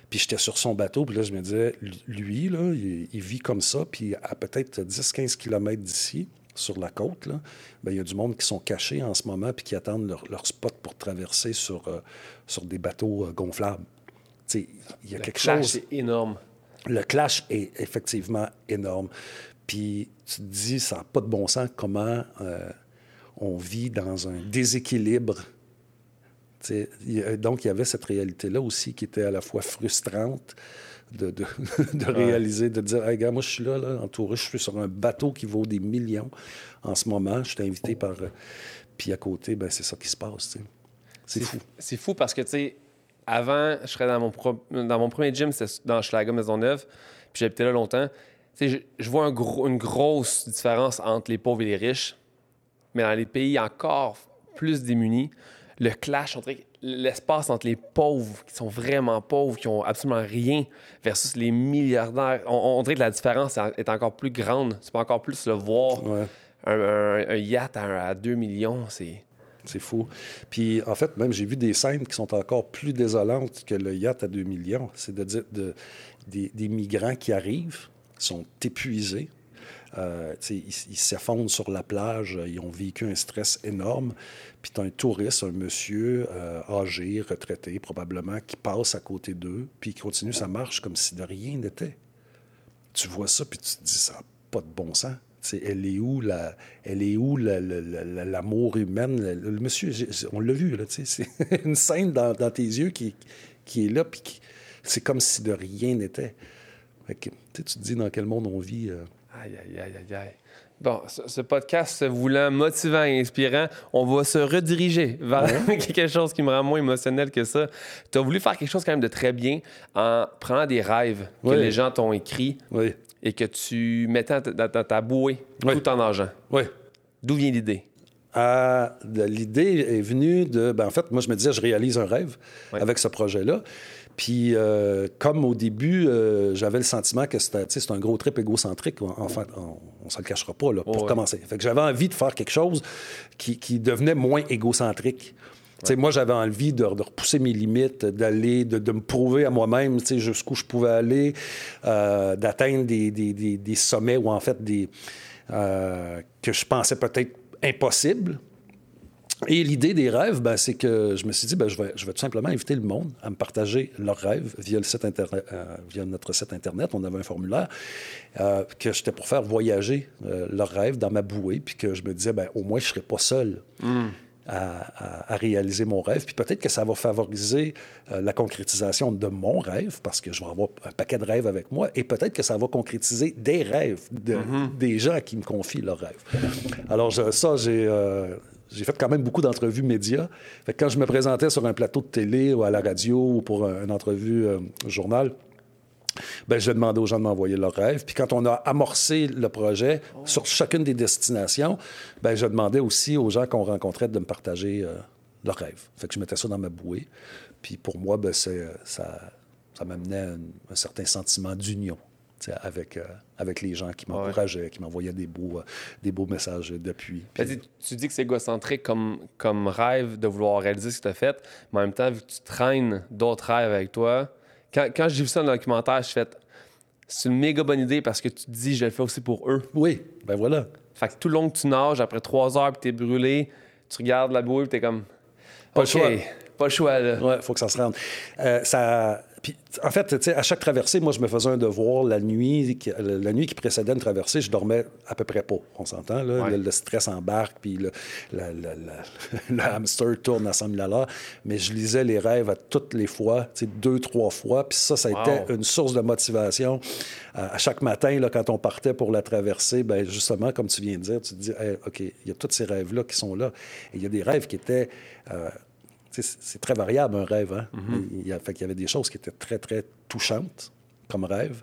Puis j'étais sur son bateau, puis là, je me disais, lui, là, il, vit comme ça, puis à peut-être 10-15 km d'ici, sur la côte, là, bien, il y a du monde qui sont cachés en ce moment, puis qui attendent leur, spot pour traverser sur, euh, sur des bateaux gonflables il y a quelque chose. Le clash est énorme. Le clash est effectivement énorme. Puis tu te dis, ça n'a pas de bon sens comment euh, on vit dans un déséquilibre. donc, il y avait cette réalité-là aussi qui était à la fois frustrante de, de, *laughs* réaliser, de dire, hey, gars, moi, je suis là, là, entouré, je suis sur un bateau qui vaut des millions en ce moment. Je suis invité par. Euh, puis à côté, ben, c'est ça qui se passe. C'est fou. C'est fou parce que, tu sais, avant, je serais dans mon, dans mon premier gym, c'était dans Schlager Maisonneuve, puis j'habitais là longtemps. Je, je, vois une grosse différence entre les pauvres et les riches, mais dans les pays encore plus démunis, le clash entre l'espace entre les pauvres qui sont vraiment pauvres, qui ont absolument rien, versus les milliardaires, on, dirait que la différence est encore plus grande. Tu peux encore plus le voir. Un, yacht à, à 2 millions, c'est c'est fou. Puis, en fait, même, j'ai vu des scènes qui sont encore plus désolantes que le yacht à 2 millions. C'est de dire de, des, migrants qui arrivent, sont épuisés. Euh, ils s'effondrent sur la plage, ils ont vécu un stress énorme. Puis tu as un touriste, un monsieur euh, âgé, retraité probablement, qui passe à côté d'eux, puis il continue sa marche comme si de rien n'était. Tu vois ça, puis tu te dis, ça n'a pas de bon sens elle est où la, elle est où l'amour humain? Le, monsieur, on l'a vu, là, c'est *laughs* une scène dans, tes yeux qui, qui est là, puis c'est comme si de rien n'était. tu te dis dans quel monde on vit. Euh. Aïe, aïe, aïe, aïe, aïe. Bon, ce, podcast se voulant motivant et inspirant, on va se rediriger vers *laughs* quelque chose qui me rend moins émotionnel que ça. Tu as voulu faire quelque chose quand même de très bien en prenant des rêves que les gens t'ont écrits Oui. Et que tu mettais dans ta, ta bouée Oui. tout en argent. Oui. D'où vient l'idée? Euh, L'idée est venue de. Ben, en fait, moi, je me disais, je réalise un rêve avec ce projet-là. Puis, euh, comme au début, euh, j'avais le sentiment que c'était un gros trip égocentrique. Enfin, on, on se le cachera pas, là, pour Ouais. commencer. Fait que j'avais envie de faire quelque chose qui, qui devenait moins égocentrique. Moi, j'avais envie de, repousser mes limites, d'aller, de, me prouver à moi-même jusqu'où je pouvais aller, euh, d'atteindre des, sommets ou en fait des euh, que je pensais peut-être impossibles. Et l'idée des rêves, ben, c'est que je me suis dit, ben, je, vais, tout simplement inviter le monde à me partager leurs rêves via, euh, notre site Internet. On avait un formulaire que j'étais pour faire voyager leurs rêves dans ma bouée, puis que je me disais, ben, au moins, je ne serais pas seul. À, à- à réaliser mon rêve. Puis peut-être que ça va favoriser euh, la concrétisation de mon rêve, parce que je vais avoir un paquet de rêves avec moi, et peut-être que ça va concrétiser des rêves de- des gens qui me confient leurs rêves. Alors je- ça, j'ai... euh, j'ai fait quand même beaucoup d'entrevues médias. Fait que quand je me présentais sur un plateau de télé ou à la radio ou pour un- une entrevue euh, journal, ben, je demandais aux gens de m'envoyer leurs rêves. Puis quand on a amorcé le projet sur chacune des destinations, ben, je demandais aussi aux gens qu'on rencontrait de me partager euh, leurs rêves. Fait que je mettais ça dans ma bouée. Puis pour moi, ben, c'est, ça, ça m'amenait un, un certain sentiment d'union avec, euh, avec les gens qui m'encourageaient, qui m'envoyaient des beaux, euh, des beaux messages d'appui. Puis- tu dis que c'est égocentrique comme, comme rêve de vouloir réaliser ce que tu as fait, mais en même temps, vu que tu traînes d'autres rêves avec toi, quand, quand j'ai vu ça dans le documentaire, je fais c'est une méga bonne idée parce que tu te dis je le fais aussi pour eux. Oui, ben voilà. Fait que tout le long que tu nages, après trois heures, puis t'es brûlé, tu regardes la bouée, puis t'es comme. Pas le choix. Pas le choix, là. Oui, il faut que ça se rende. Euh, ça... Puis, en fait, à chaque traversée, moi, je me faisais un devoir. La nuit qui, la nuit qui précédait une traversée, je dormais à peu près pas. On s'entend, là? Ouais. Le, le stress embarque, puis le, la- la- la- le hamster tourne à 100 000 à. Mais je lisais les rêves à toutes les fois, deux, trois fois. Puis ça, ça a Wow. été une source de motivation. À chaque matin, là, quand on partait pour la traversée, ben justement, comme tu viens de dire, tu te dis, Hey, OK, il y a tous ces rêves-là qui sont là. Et il y a des rêves qui étaient... euh, c'est très variable, un rêve. Hein? il, y a, fait qu'il y avait des choses qui étaient très, très touchantes comme rêve,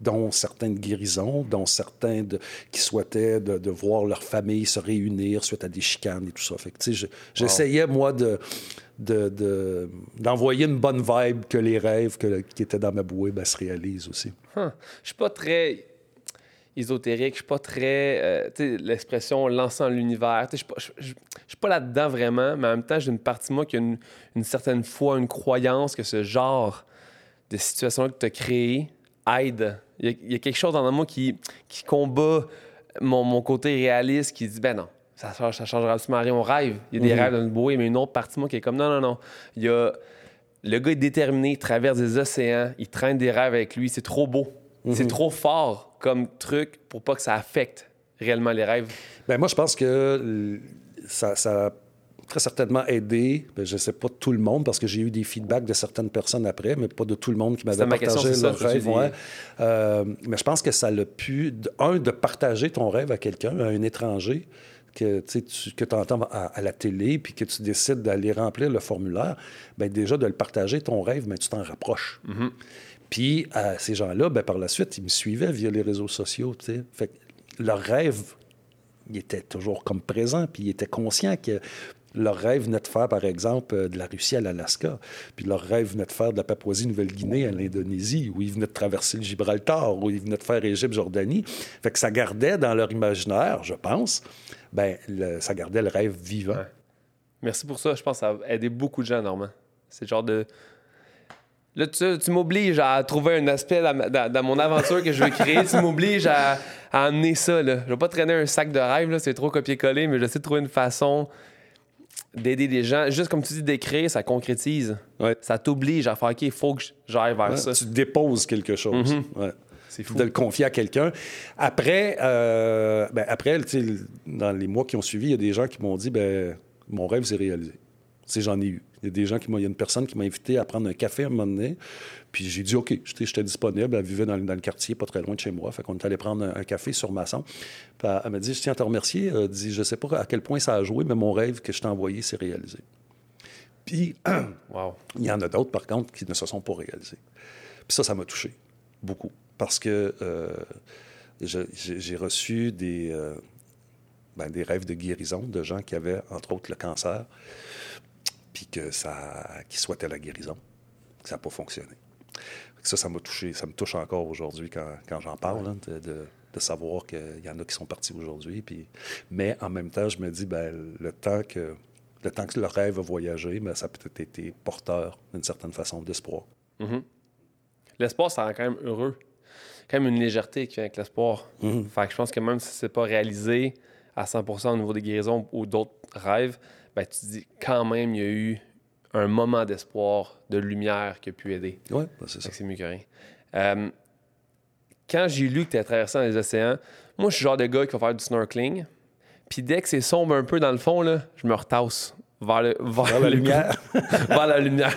dont certaines guérisons, dont certains de- qui souhaitaient de, de voir leur famille se réunir suite à des chicanes et tout ça. Fait je- j'essayais, moi, de, de- de- d'envoyer une bonne vibe que les rêves que- qui étaient dans ma bouée ben, se réalisent aussi. Huh. Je suis pas très ésotérique, je suis pas très. euh, tu sais, l'expression dans l'univers. tu sais, Je suis pas- là-dedans vraiment, mais en même temps, j'ai une partie de moi qui a une, une certaine foi, une croyance que ce genre de situation-là que tu as créé aide. Il y, a, il y a quelque chose dans moi qui, qui combat mon, mon côté réaliste, qui dit ben non. Ça, change- ça changera absolument rien. On rêve. Il y a des rêves dans le bouée, mais une autre partie de moi qui est comme non, non, non. Il y a. Le gars est déterminé, il traverse des océans, il traîne des rêves avec lui, c'est trop beau. C'est trop fort comme truc pour pas que ça affecte réellement les rêves. Ben moi, je pense que ça, ça a très certainement aidé, ben, je ne sais pas tout le monde, parce que j'ai eu des feedbacks de certaines personnes après, mais pas de tout le monde qui m'avait ma partagé c'est leur ça, rêve. ouais. Euh, mais je pense que ça l'a pu, un, de partager ton rêve à quelqu'un, à un étranger, que tu que entends à, à la télé, puis que tu décides d'aller remplir le formulaire, ben déjà de le partager, ton rêve, mais tu t'en rapproches. Puis euh, ces gens-là, ben, par la suite, ils me suivaient via les réseaux sociaux. tu sais. Fait que leur rêve, il était toujours comme présent, puis ils étaient conscients que leur rêve venait de faire, par exemple, euh, de la Russie à l'Alaska, puis leur rêve venait de faire de la Papouasie-Nouvelle-Guinée à l'Indonésie, où ils venaient de traverser le Gibraltar, où ils venaient de faire Égypte-Jordanie. Fait que ça gardait dans leur imaginaire, je pense, ben, le- ça gardait le rêve vivant. Merci pour ça. Je pense que ça a aidé beaucoup de gens, Normand. C'est le genre de. Là, tu, tu m'obliges à trouver un aspect dans, ma- dans- dans mon aventure que je veux créer. tu m'obliges à, à amener ça. Là. Je vais pas traîner un sac de rêve, c'est trop copier-coller, mais j'essaie de trouver une façon d'aider des gens. Juste comme tu dis, d'écrire, ça concrétise. Ouais. Ça t'oblige à faire OK, il faut que j'aille vers Ouais, ça. Tu déposes quelque chose. Ouais. C'est fou. de le confier à quelqu'un. Après, euh, ben, après dans les mois qui ont suivi, il y a des gens qui m'ont dit ben, mon rêve s'est réalisé. J'en ai eu. Il y a des gens qui m'ont, il y a une personne qui m'a invité à prendre un café à un moment donné. Puis j'ai dit OK, j'étais, j'étais disponible. Elle vivait dans, le- dans le quartier, pas très loin de chez moi. Fait qu'on est allé prendre un, un café sur Masson. Puis elle, elle m'a dit Je tiens à te remercier. Elle dit Je sais pas à quel point ça a joué, mais mon rêve que je t'ai envoyé s'est réalisé. Puis *clears throat* Wow. il y en a d'autres, par contre, qui ne se sont pas réalisés. Puis ça, ça m'a touché beaucoup. Parce que euh, je- j'ai reçu des, euh, ben, des rêves de guérison de gens qui avaient, entre autres, le cancer, puis que ça, qui souhaitaient la guérison, que ça n'a pas fonctionné. Ça, ça m'a touché. Ça me touche encore aujourd'hui quand, quand j'en parle, hein, de, de- de savoir qu'il y en a qui sont partis aujourd'hui. Puis... Mais en même temps, je me dis, ben, le temps que le temps que le rêve a voyagé, ben, ça a peut-être été porteur, d'une certaine façon, d'espoir. L'espoir, ça rend quand même heureux. Quand même une légèreté qui vient avec l'espoir. Fait que je pense que même si c'est pas réalisé à 100% au niveau des guérisons ou d'autres rêves, ben tu te dis quand même il y a eu un moment d'espoir, de lumière qui a pu aider. Oui, c'est Fait ça. c'est mieux que rien. Euh, quand j'ai lu que tu as traversé dans les océans, moi, je suis le genre de gars qui va faire du snorkeling. Puis dès que c'est sombre un peu dans le fond, là, je me retasse vers, le, vers, Vers la lumière. *laughs* vers la lumière.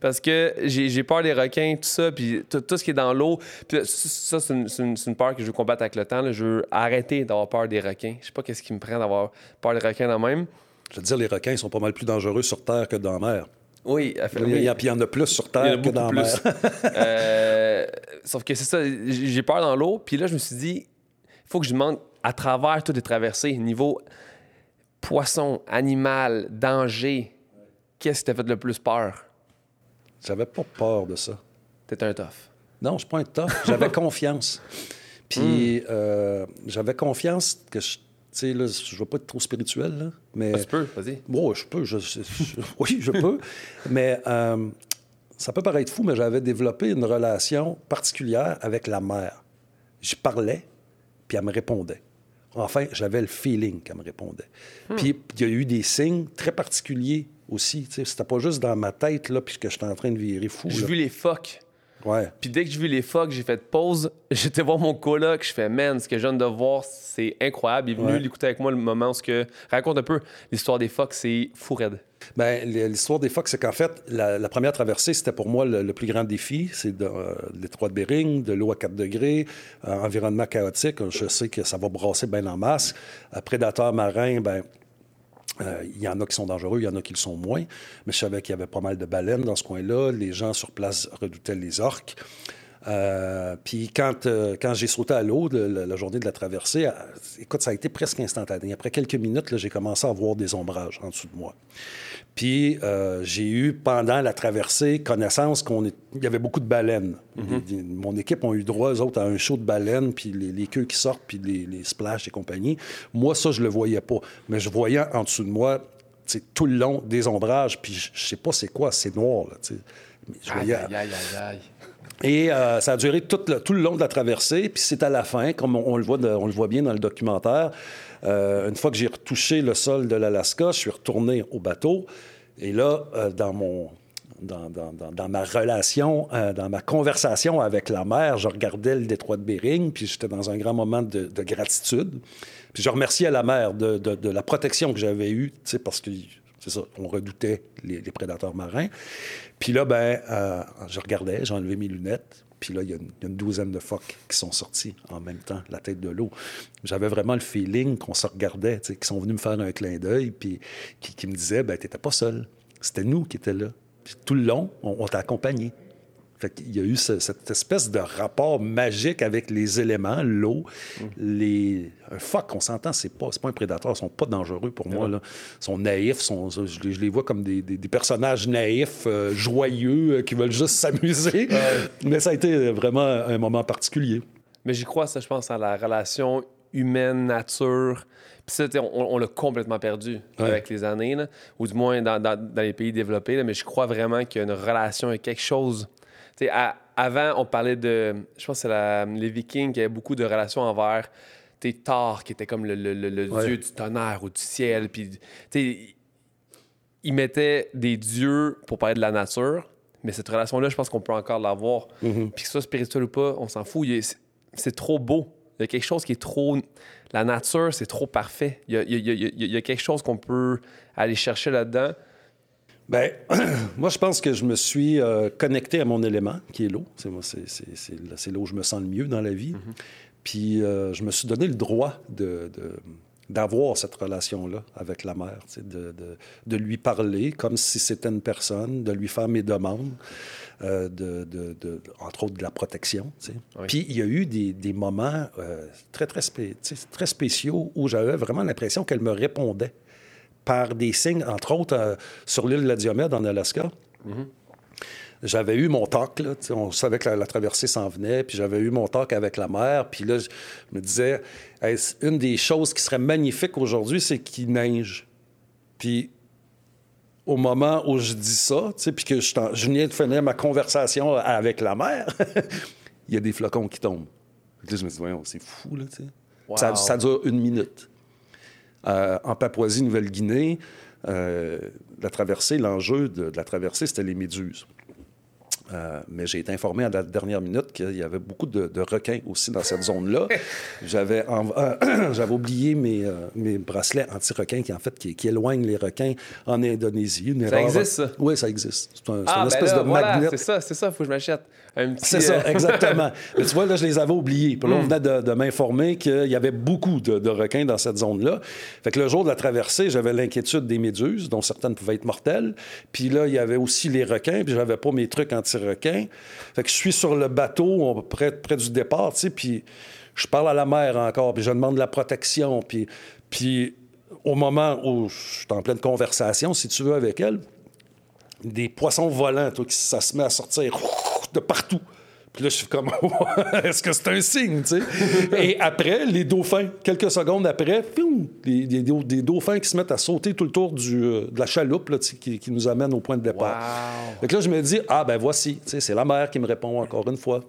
Parce que j'ai peur des requins, tout ça, puis tout, tout ce qui est dans l'eau. Puis ça, c'est une, c'est une- c'est une peur que je veux combattre avec le temps. là. Je veux arrêter d'avoir peur des requins. Je sais pas qu'est-ce qui me prend d'avoir peur des requins dans même. Je veux dire, les requins sont pas mal plus dangereux sur Terre que dans la mer. Oui, fait- Il y, a- puis il y en a plus sur Il y en a Terre que dans la plus. mer. *laughs* Euh, sauf que c'est ça, j'ai j'ai peur dans l'eau. Puis là, je me suis dit, il faut que je demande à travers toutes les traversées, niveau poisson, animal, danger, qu'est-ce qui t'a fait le plus peur? J'avais pas peur de ça. T'es un tough. Non, je suis pas un tough. J'avais *laughs* confiance. Puis Hmm. euh, j'avais confiance que je. Tu sais, là, je veux pas être trop spirituel, là, mais. Ah, tu peux, vas-y. Bon, je peux. je- je- je- *laughs* oui, je peux. mais euh, ça peut paraître fou, mais j'avais développé une relation particulière avec la mère. Je parlais, puis elle me répondait. Enfin, j'avais le feeling qu'elle me répondait. Puis il y a eu des signes très particuliers aussi. C'était pas juste dans ma tête, là, puis que j'étais en train de virer fou. J'ai vu les phoques. Ouais. Puis dès que j'ai vu les phoques, j'ai fait pause. *laughs* J'étais voir mon coloc. Je fais, man, ce que je viens de voir, c'est incroyable. Il est venu Ouais. l'écouter avec moi le moment où ce que. Raconte un peu l'histoire des phoques, c'est fou raide. Ben, l'histoire des phoques, c'est qu'en fait, la, la première traversée, c'était pour moi le, le plus grand défi. C'est de, euh, l'étroit de Bering, de l'eau à 4 degrés, euh, environnement chaotique. Je sais que ça va brasser bien en masse. Euh, prédateurs marins, ben, euh, il y en a qui sont dangereux, il y en a qui le sont moins. Mais je savais qu'il y avait pas mal de baleines dans ce coin-là. Les gens sur place redoutaient les orques. Euh, puis quand, euh, quand j'ai sauté à l'eau la, journée de la traversée, euh, écoute, ça a été presque instantané. Après quelques minutes, j'ai commencé à voir des ombrages en dessous de moi. Puis euh, j'ai eu, pendant la traversée, connaissance qu'il y avait beaucoup de baleines. Les- les- mon équipe ont eu droit, eux autres, à un show de baleines, puis les, les queues qui sortent, puis les, splashs et compagnie. Moi, ça, je le voyais pas. Mais je voyais en dessous de moi, tout le long, des ombrages, puis je sais pas c'est quoi, c'est noir, là, je voyais- aïe, aïe, aïe. Et euh, ça a duré tout le, long de la traversée. Puis c'est à la fin, comme on, le, voit bien dans le documentaire, euh, une fois que j'ai retouché le sol de l'Alaska, je suis retourné au bateau. Et là, euh, dans ma relation, dans ma conversation avec la mer, je regardais le détroit de Bering, puis j'étais dans un grand moment de, de gratitude. Puis je remerciais la mer de, la protection que j'avais eue, parce que on redoutait les, prédateurs marins. Puis là, ben, euh, je regardais, j'ai enlevé mes lunettes. Puis là, il y, a une- douzaine de phoques qui sont sortis en même temps, la tête de l'eau. J'avais vraiment le feeling qu'on se regardait, tu sais, qui sont venus me faire un clin d'œil, puis qui, qui me disaient, ben, t'étais pas seul. C'était nous qui étions là. Puis tout le long, on, on t'a accompagné. Fait qu'il y a eu ce- cette espèce de rapport magique avec les éléments, l'eau, les... Un phoque, on s'entend, c'est pas, pas un prédateur, ils sont pas dangereux pour moi. Là. Ils sont naïfs, sont, je, les, je les vois comme des, des- des personnages naïfs, euh, joyeux, euh, qui veulent juste *laughs* s'amuser. Mais ça a été vraiment un moment particulier. Mais j'y crois, ça, je pense, à la relation humaine-nature. Puis ça, on, on l'a complètement perdu Ouais. avec les années, là, ou du moins dans, dans- dans les pays développés. là, mais je crois vraiment qu'il y a une relation avec quelque chose. À- avant, on parlait de. Je pense que c'est les Vikings qui avaient beaucoup de relations envers Thor, qui était comme le, le- le- le Ouais. dieu du tonnerre ou du ciel. Puis, ils mettaient des dieux pour parler de la nature. Mais cette relation-là, je pense qu'on peut encore l'avoir. Puis que ce soit spirituel ou pas, on s'en fout. C'est- trop beau. Il y a quelque chose qui est trop. La nature, c'est trop parfait. Il y a, il y a- il y a- il y a quelque chose qu'on peut aller chercher là-dedans. Ben, *clears throat* moi, je pense que je me suis euh, connecté à mon élément, qui est l'eau. C'est, c'est, là où je me sens le mieux dans la vie. Puis euh, je me suis donné le droit de, d'avoir cette relation-là avec la mère, de, de- de lui parler comme si c'était une personne, de lui faire mes demandes, euh, de, de- de- entre autres de la protection. Oui. Puis il y a eu des, des moments euh, très, spé- très spéciaux où j'avais vraiment l'impression qu'elle me répondait par des signes, entre autres euh, sur l'île de la Diomède en Alaska. J'avais eu mon talk, là, on savait que la, la traversée s'en venait, puis j'avais eu mon talk avec la mer, puis là, je me disais, Hey, une des choses qui serait magnifique aujourd'hui, c'est qu'il neige. Puis au moment où je dis ça, puis que je, je venais de finir ma conversation avec la mer, *laughs* il y a des flocons qui tombent. Puis là, je me dis, voyons, c'est fou, là. Wow. Ça dure une minute. Euh, en Papouasie-Nouvelle-Guinée, euh, la traversée, l'enjeu de, de la traversée, c'était les méduses. Euh, mais j'ai été informé à la dernière minute qu'il y avait beaucoup de, de requins aussi dans cette zone-là. *laughs* J'avais euh, *clears throat* j'avais oublié mes, euh, mes bracelets anti-requins qui, en fait, qui, qui éloignent les requins en Indonésie. Une Ça erreur- existe, ça? Oui, ça existe. C'est un, Ah, une ben espèce là, de voilà, magnet. c'est ça, c'est ça, faut que je m'achète. C'est ça, euh, *laughs* exactement. Mais tu vois, là, je les avais oubliés. Puis là, Hmm. on venait de, de m'informer qu'il y avait beaucoup de, de requins dans cette zone-là. Fait que le jour de la traversée, j'avais l'inquiétude des méduses, dont certaines pouvaient être mortelles. Puis là, il y avait aussi les requins, puis j'avais pas mes trucs anti-requins. Fait que je suis sur le bateau, on- près, près du départ, tu sais, puis je parle à la mer encore, puis je demande de la protection. Puis, puis au moment où je suis en pleine conversation, si tu veux, avec elle, des poissons volants, toi, qui ça se met à sortir de partout. Puis là, je suis comme, *laughs* est-ce que c'est un signe, tu sais? Et après, les dauphins, quelques secondes après, piou, des, des- des dauphins qui se mettent à sauter tout le tour du, euh, de la chaloupe là, qui, qui nous amène au point de départ. Wow. Que là, je me dis, ah ben voici, tu sais, c'est la mer qui me répond encore une fois.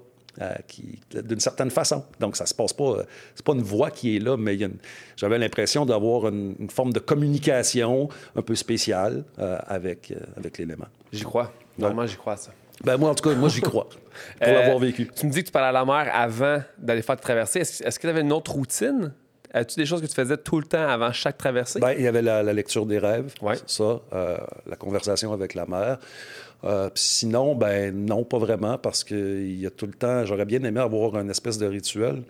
euh, qui, d'une certaine façon. Donc, ça se passe pas. euh, c'est pas une voix qui est là, mais une- j'avais l'impression d'avoir une, une forme de communication un peu spéciale avec, avec l'élément. J'y crois. Normalement, j'y crois à ça. Ben moi, en tout cas, moi, j'y crois. *laughs* Pour Euh, l'avoir vécu. Tu me dis que tu parlais à la mer avant d'aller faire ta traversée. Est-ce est-ce que tu avais une autre routine? As-tu des choses que tu faisais tout le temps avant chaque traversée? Ben, il y avait la, la lecture des rêves, Ouais. ça, euh, la conversation avec la mère. Euh, sinon, ben non, pas vraiment, parce qu'il y a tout le temps, j'aurais bien aimé avoir un espèce de rituel,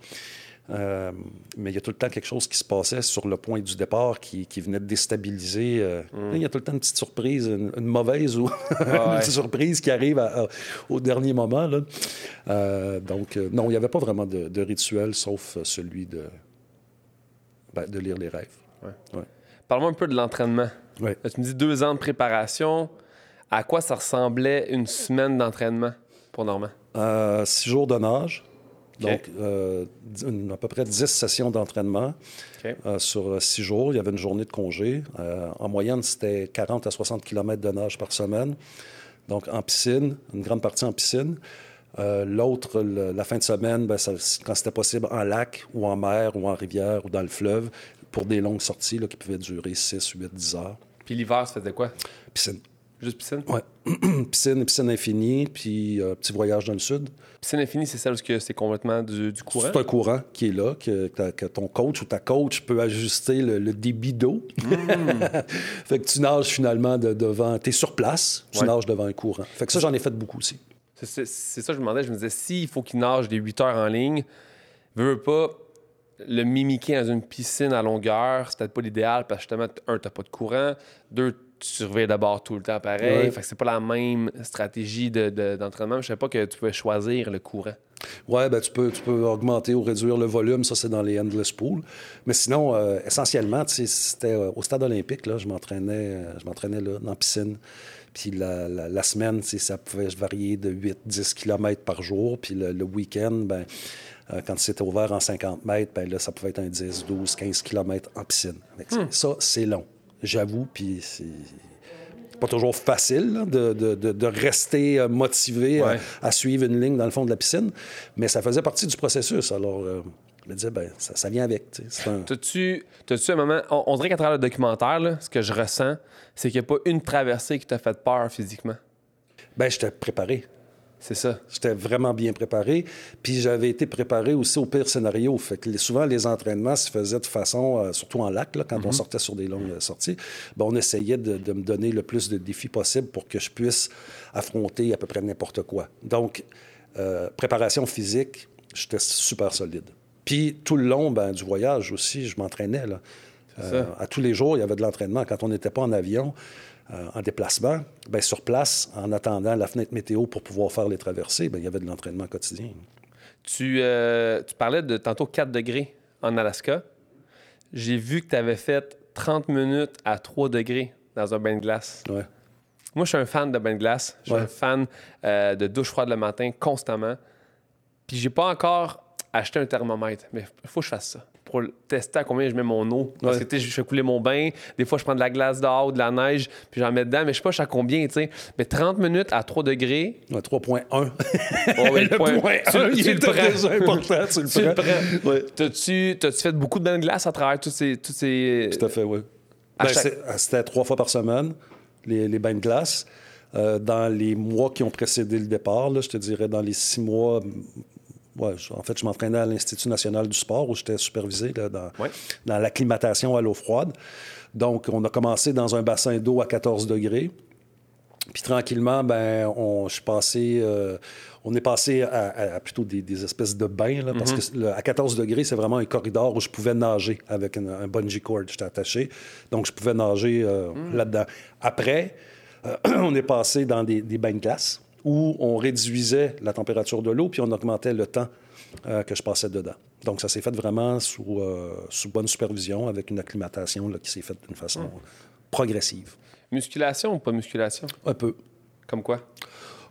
euh, mais il y a tout le temps quelque chose qui se passait sur le point du départ qui, qui venait de déstabiliser. euh, Il y a tout le temps une petite surprise, une, une mauvaise ou *laughs* une ouais. petite surprise qui arrive à- à- au dernier moment. là. Euh, donc, non, il n'y avait pas vraiment de, de rituel, sauf celui de, ben, de lire les rêves. Ouais. Parle-moi un peu de l'entraînement. Tu me dis deux ans de préparation. À quoi ça ressemblait une semaine d'entraînement pour Normand? Six jours de nage. OK. Donc, euh, une- à peu près 10 sessions d'entraînement OK. euh, sur euh, six jours. Il y avait une journée de congé. Euh, en moyenne, c'était 40 à 60 km de nage par semaine. Donc, en piscine, une grande partie en piscine. Euh, L'autre, la fin de semaine, ben, ça- quand c'était possible, en lac ou en mer ou en rivière ou dans le fleuve, pour des longues sorties là, qui pouvaient durer 6, 8, 10 heures. Puis l'hiver, ça faisait quoi? Piscine. Juste piscine? Ouais. *clears throat* piscine, piscine infinie, puis euh, petit voyage dans le sud. Piscine infinie, c'est celle où que c'est complètement du, du courant? C'est un courant qui est là, que, ton coach ou ta coach peut ajuster le, le débit d'eau. *laughs* fait que tu nages finalement de- devant. Tu es sur place, tu Ouais. nages devant un courant. Fait que ça, j'en ai fait beaucoup aussi. C'est- ça que je me demandais. Je me disais, s'il faut qu'il nage des 8 heures en ligne, veux, veux pas le mimiquer dans une piscine à longueur, c'est peut-être pas l'idéal parce que justement, un, t'as pas de courant, deux, tu surveilles d'abord tout le temps pareil. Ouais. Fait que c'est pas la même stratégie de- de- d'entraînement. je savais pas que tu pouvais choisir le courant. Ouais, ben, tu, peux, tu peux augmenter ou réduire le volume, ça, c'est dans les endless pools. Mais sinon, euh, essentiellement, sais, c'était euh, au stade olympique, là, je m'entraînais euh, je m'entraînais là, dans la piscine. Puis la, la- la semaine, sais, ça pouvait varier de 8-10 km par jour. Puis le, le week-end, ben, euh, quand c'était ouvert en 50 mètres, ben, là, ça pouvait être un 10, 12, 15 km en piscine. Fait que Ça, c'est long, j'avoue. Puis c'est pas toujours facile là, de, de- de- rester euh, motivé à- Ouais. à, suivre une ligne dans le fond de la piscine, mais ça faisait partie du processus. Alors, euh, je me disais, ben, ça, ça vient avec. un- T'as-tu t'as-tu un moment. On, on dirait qu'à travers le documentaire, là, ce que je ressens, c'est qu'il n'y a pas une traversée qui t'a fait peur physiquement? Ben, j'étais préparé. C'est ça. J'étais vraiment bien préparé. Puis j'avais été préparé aussi au pire scénario. Fait que souvent, les entraînements se faisaient de façon, euh, surtout en lac, là, quand on mhm. sortait sur des longues euh, sorties, ben, on essayait de, me donner le plus de défis possible pour que je puisse affronter à peu près n'importe quoi. Donc, euh, préparation physique, j'étais super solide. Puis tout le long ben, du voyage aussi, je m'entraînais. à tous les jours, il y avait de l'entraînement. Quand on n'était pas en avion, euh, en déplacement, bien, sur place, en attendant la fenêtre météo pour pouvoir faire les traversées, bien, il y avait de l'entraînement quotidien. Tu, euh, tu, parlais de tantôt 4 degrés en Alaska. J'ai vu que tu avais fait 30 minutes à 3 degrés dans un bain de glace. Ouais. Moi, je suis un fan de bain de glace. Je suis un fan euh, de douche froide le matin constamment. Puis j'ai pas encore acheté un thermomètre, mais il faut que je fasse ça pour tester à combien je mets mon eau. Parce que, je fais couler mon bain. Des fois, je prends de la glace dehors, de la neige, puis j'en mets dedans, mais je sais pas à combien, tu sais. Mais 30 minutes à 3 degrés. 3.1. *laughs* *laughs* le point, point tu, 1, tu, le prends. important, tu le prends. Ouais. T'as-tu, t'as-tu fait beaucoup de bains de glace à travers tous ces... Tous ces... Tout à fait, oui. Ben, C'était trois fois par semaine, les, les bains de glace. Euh, dans les mois qui ont précédé le départ, là, je te dirais dans les six mois, Ouais, en fait, je m'entraînais à l'Institut national du sport où j'étais supervisé dans, dans l'acclimatation à l'eau froide. Donc, on a commencé dans un bassin d'eau à 14 degrés. Puis tranquillement, ben, on, je suis passé, euh, on est passé à, plutôt des, espèces de bains, là, parce mm-hmm. que à 14 degrés, c'est vraiment un corridor où je pouvais nager avec un, bungee cord. J'étais attaché, donc je pouvais nager euh, mm. là-dedans. Après, euh, *clears throat* on est passé dans des, des bains de glace où on réduisait la température de l'eau puis on augmentait le temps euh, que je passais dedans. Donc, ça s'est fait vraiment sous, euh, sous bonne supervision avec une acclimatation qui s'est faite d'une façon hum. progressive. Musculation ou pas musculation? Un peu. Comme quoi?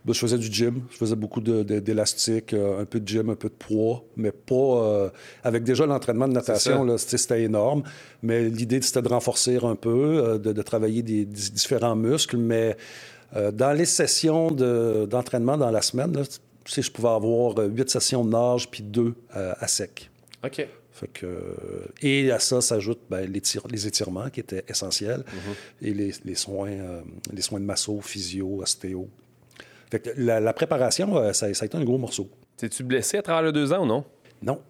Ben, je faisais du gym. Je faisais beaucoup d'élastique, euh, un peu de gym, un peu de poids, mais pas. avec déjà l'entraînement de natation, c'était énorme. Mais l'idée, c'était de renforcer un peu, de, travailler des, différents muscles, mais euh, dans les sessions d'entraînement dans la semaine, je pouvais avoir euh, huit sessions de nage puis deux euh, à sec. OK. et à ça s'ajoutent ben, les, étirements qui étaient essentiels mm-hmm. et les, soins, les soins de masso, physio, ostéo. la, préparation, ça, ça, a été un gros morceau. T'es-tu blessé à travers les deux ans ou non? Non.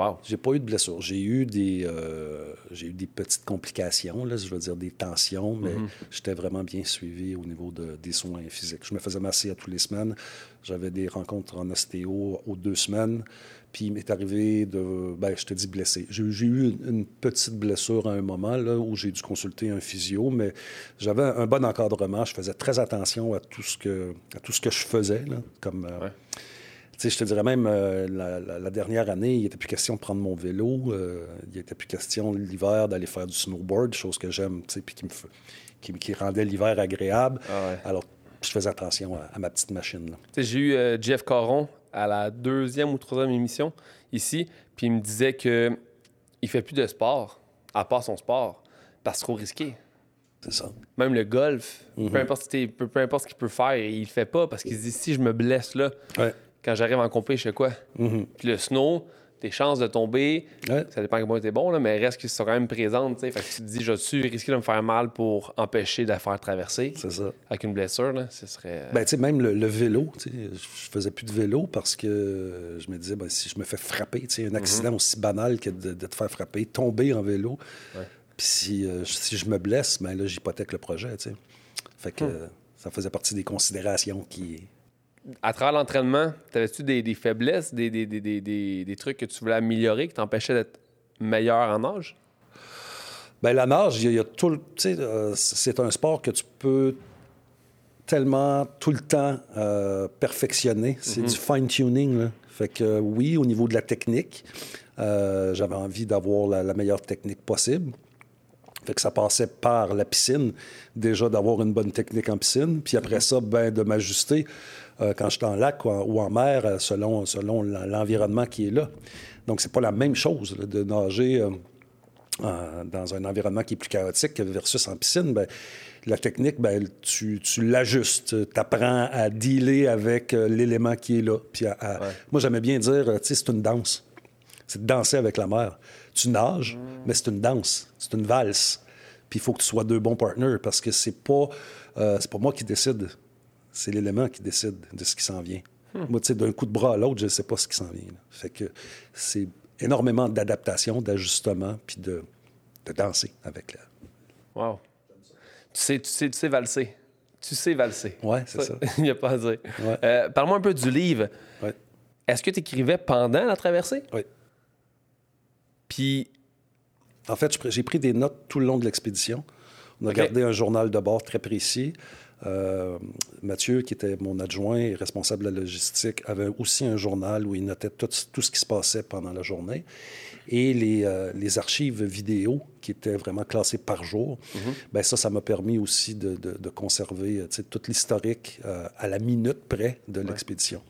Wow. J'ai pas eu de blessure. J'ai eu des, euh, j'ai eu des petites complications, là, je veux dire des tensions, mais mm-hmm. j'étais vraiment bien suivi au niveau de, des soins physiques. Je me faisais masser à tous les semaines. J'avais des rencontres en ostéo aux deux semaines. Puis il m'est arrivé de, ben, je te dis blessé. J'ai, eu une petite blessure à un moment là, où j'ai dû consulter un physio, mais j'avais un bon encadrement. Je faisais très attention à tout ce que, à tout ce que je faisais, là, comme. Euh, je te dirais même, euh, la, dernière année, il n'était plus question de prendre mon vélo. Euh, il n'était plus question l'hiver d'aller faire du snowboard, chose que j'aime, puis qui me qui, qui rendait l'hiver agréable. Ah Alors, je faisais attention à, ma petite machine. J'ai eu euh, Jeff Caron à la deuxième ou troisième émission ici, puis il me disait que il fait plus de sport, à part son sport, parce que c'est trop risqué. C'est ça. Même le golf, peu, mm-hmm. importe peu, importe ce qu'il peut faire, il le fait pas parce qu'il se dit si je me blesse là, quand j'arrive en compé, je sais quoi? Mm-hmm. Puis le snow, tes chances de tomber, ça dépend comment t'es bon, là, mais reste qu'ils sont quand même présentes. Fait que tu te dis, je suis risqué de me faire mal pour empêcher de la faire traverser? C'est ça. Avec une blessure, là, ce serait. Ben, tu sais, même le, vélo, tu sais, je faisais plus de vélo parce que je me disais, ben, si je me fais frapper, tu sais, un accident mm-hmm. aussi banal que de, te faire frapper, tomber en vélo. Puis si, euh, si je me blesse, ben là, j'hypothèque le projet, tu sais. Fait que hmm. ça faisait partie des considérations qui à travers l'entraînement, avais-tu des, des, faiblesses, des, des, des, trucs que tu voulais améliorer, qui t'empêchaient d'être meilleur en nage? Bien, la nage, il y, a, tout le. Euh, c'est un sport que tu peux tellement tout le temps euh, perfectionner. C'est mm-hmm. du fine-tuning. Fait que oui, au niveau de la technique, euh, j'avais envie d'avoir la, meilleure technique possible. Fait que ça passait par la piscine, déjà d'avoir une bonne technique en piscine, puis après ça, ben, de m'ajuster euh, quand je suis en lac ou en, mer, euh, selon, selon l'environnement qui est là. Donc, c'est pas la même chose de nager euh, dans un environnement qui est plus chaotique versus en piscine. Bien, la technique, ben, tu, tu l'ajustes. Tu apprends à dealer avec l'élément qui est là. Puis Moi, j'aimais bien dire, tu sais, c'est une danse. C'est de danser avec la mer. Tu nages, mm. mais c'est une danse. C'est une valse. Puis il faut que tu sois deux bons partners parce que c'est pas, c'est pas moi qui décide C'est l'élément qui décide de ce qui s'en vient. Moi, tu sais, d'un coup de bras à l'autre, je ne sais pas ce qui s'en vient. là. Fait que c'est énormément d'adaptation, d'ajustement, puis de, de danser avec la... Wow. Tu sais, tu sais, tu sais valser. Tu sais valser. Ouais, c'est ça. *laughs* Il n'y a pas à dire. Ouais. Euh, Parle-moi un peu du livre. Ouais. Est-ce que tu écrivais pendant la traversée? Oui. Puis, En fait, j'ai pris des notes tout le long de l'expédition. On a gardé un journal de bord très précis. Euh, Mathieu, qui était mon adjoint et responsable de la logistique, avait aussi un journal où il notait tout, tout ce qui se passait pendant la journée. Et les, euh, les archives vidéo, qui étaient vraiment classées par jour, ben ça, ça m'a permis aussi de, de- de conserver euh, tout l'historique euh, à la minute près de l'expédition.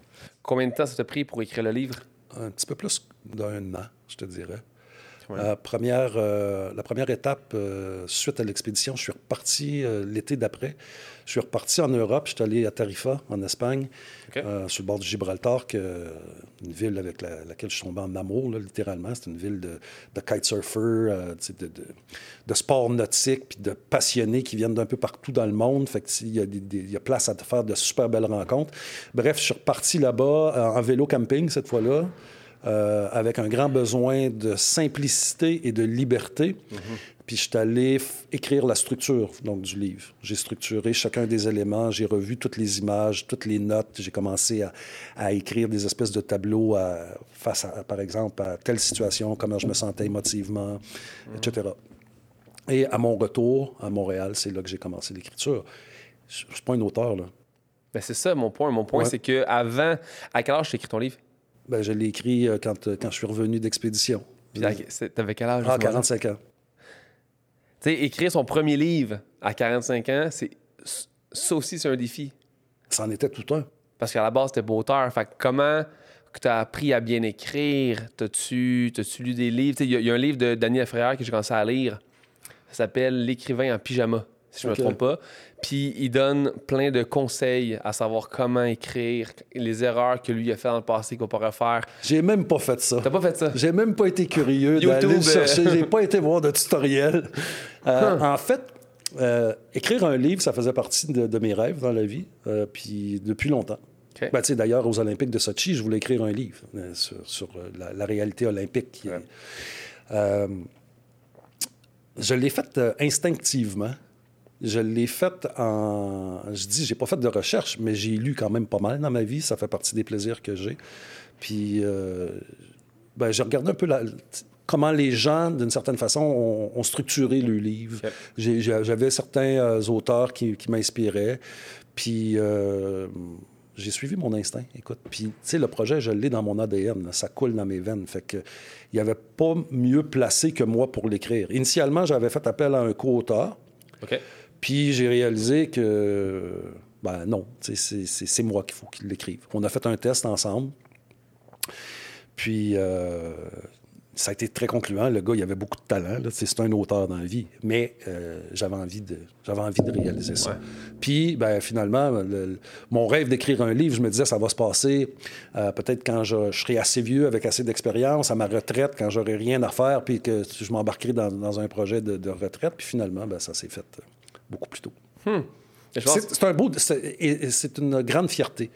combien de temps ça t'a pris pour écrire le livre? Un petit peu plus d'un an, je te dirais. Ouais. Euh, première, euh, la première étape, euh, suite à l'expédition, je suis reparti euh, l'été d'après. Je suis reparti en Europe. Je suis allé à Tarifa, en Espagne, OK. euh, sur le bord du Gibraltar, que, une ville avec la- laquelle je suis tombé en amour, là, littéralement. C'est une ville de, de euh, de, de, de sport nautique, puis de passionnés qui viennent d'un peu partout dans le monde. Fait que, il y, a des- des- il y a place à faire de super belles rencontres. Bref, je suis reparti là-bas euh, en vélo camping cette fois-là. Euh, avec un grand besoin de simplicité et de liberté. Puis je suis allé écrire la structure donc, du livre. J'ai structuré chacun des éléments, j'ai revu toutes les images, toutes les notes. J'ai commencé à, à écrire des espèces de tableaux à- face, à, par exemple, à telle situation, comment je me sentais émotivement, etc. Et à mon retour à Montréal, c'est là que j'ai commencé l'écriture. Je ne suis pas un auteur, là. Ben, c'est ça mon point. Mon point, Ouais. c'est que avant, à quel âge tu écrit ton livre? Ben, je l'ai écrit euh, quand, euh, quand je suis revenu d'expédition. Puis, t'avais quel âge? Ah, à ce moment-là? 45 ans. Tu sais, écrire son premier livre à 45 ans, c'est ça aussi, c'est un défi. C'en était tout un. Parce qu'à la base, t'es auteur. Fait que comment tu as appris à bien écrire? T'as-tu lu des livres? Tu sais, Il y, a- il y a un livre de Daniel Frère que j'ai commencé à lire. Ça s'appelle L'écrivain en pyjama, si je ne me trompe pas. Puis il donne plein de conseils à savoir comment écrire, les erreurs que lui a fait dans le passé qu'on pourrait faire. J'ai même pas fait ça. T'as pas fait ça? J'ai même pas été curieux d'aller le euh. chercher. J'ai pas été voir de tutoriel. Euh, En fait, euh, écrire un livre, ça faisait partie de, de mes rêves dans la vie, euh, puis depuis longtemps. OK. Ben, tu sais, D'ailleurs, aux Olympiques de Sochi, je voulais écrire un livre sur, sur, la, la réalité olympique. qui est- Ouais. Je l'ai fait instinctivement. Je l'ai fait en. Je dis, j'ai pas fait de recherche, mais j'ai lu quand même pas mal dans ma vie. Ça fait partie des plaisirs que j'ai. Puis, euh, ben, j'ai regardé un peu la- comment les gens, d'une certaine façon, ont, ont structuré le livre. J'avais certains euh, auteurs qui, qui m'inspiraient. Puis, euh, j'ai suivi mon instinct. Écoute, puis, tu sais, le projet, je l'ai dans mon ADN. là. ça coule dans mes veines. Fait que, il n'y avait pas mieux placé que moi pour l'écrire. Initialement, j'avais fait appel à un co-auteur. OK. Puis j'ai réalisé que, ben non, c'est- moi qu'il faut qu'il l'écrive. On a fait un test ensemble. Puis euh, ça a été très concluant. Le gars, il avait beaucoup de talent. C'est un auteur dans la vie. Mais euh, j'avais envie, de, envie de réaliser ça. Ouais. Puis ben, finalement, le- le- mon rêve d'écrire un livre, je me disais, ça va se passer euh, peut-être quand je, je serai assez vieux, avec assez d'expérience, à ma retraite, quand j'aurai rien à faire, puis que je m'embarquerai dans, dans un projet de, de retraite. Puis finalement, ben, ça s'est fait beaucoup plus tôt. Pense- C'est un beau, c'est une grande fierté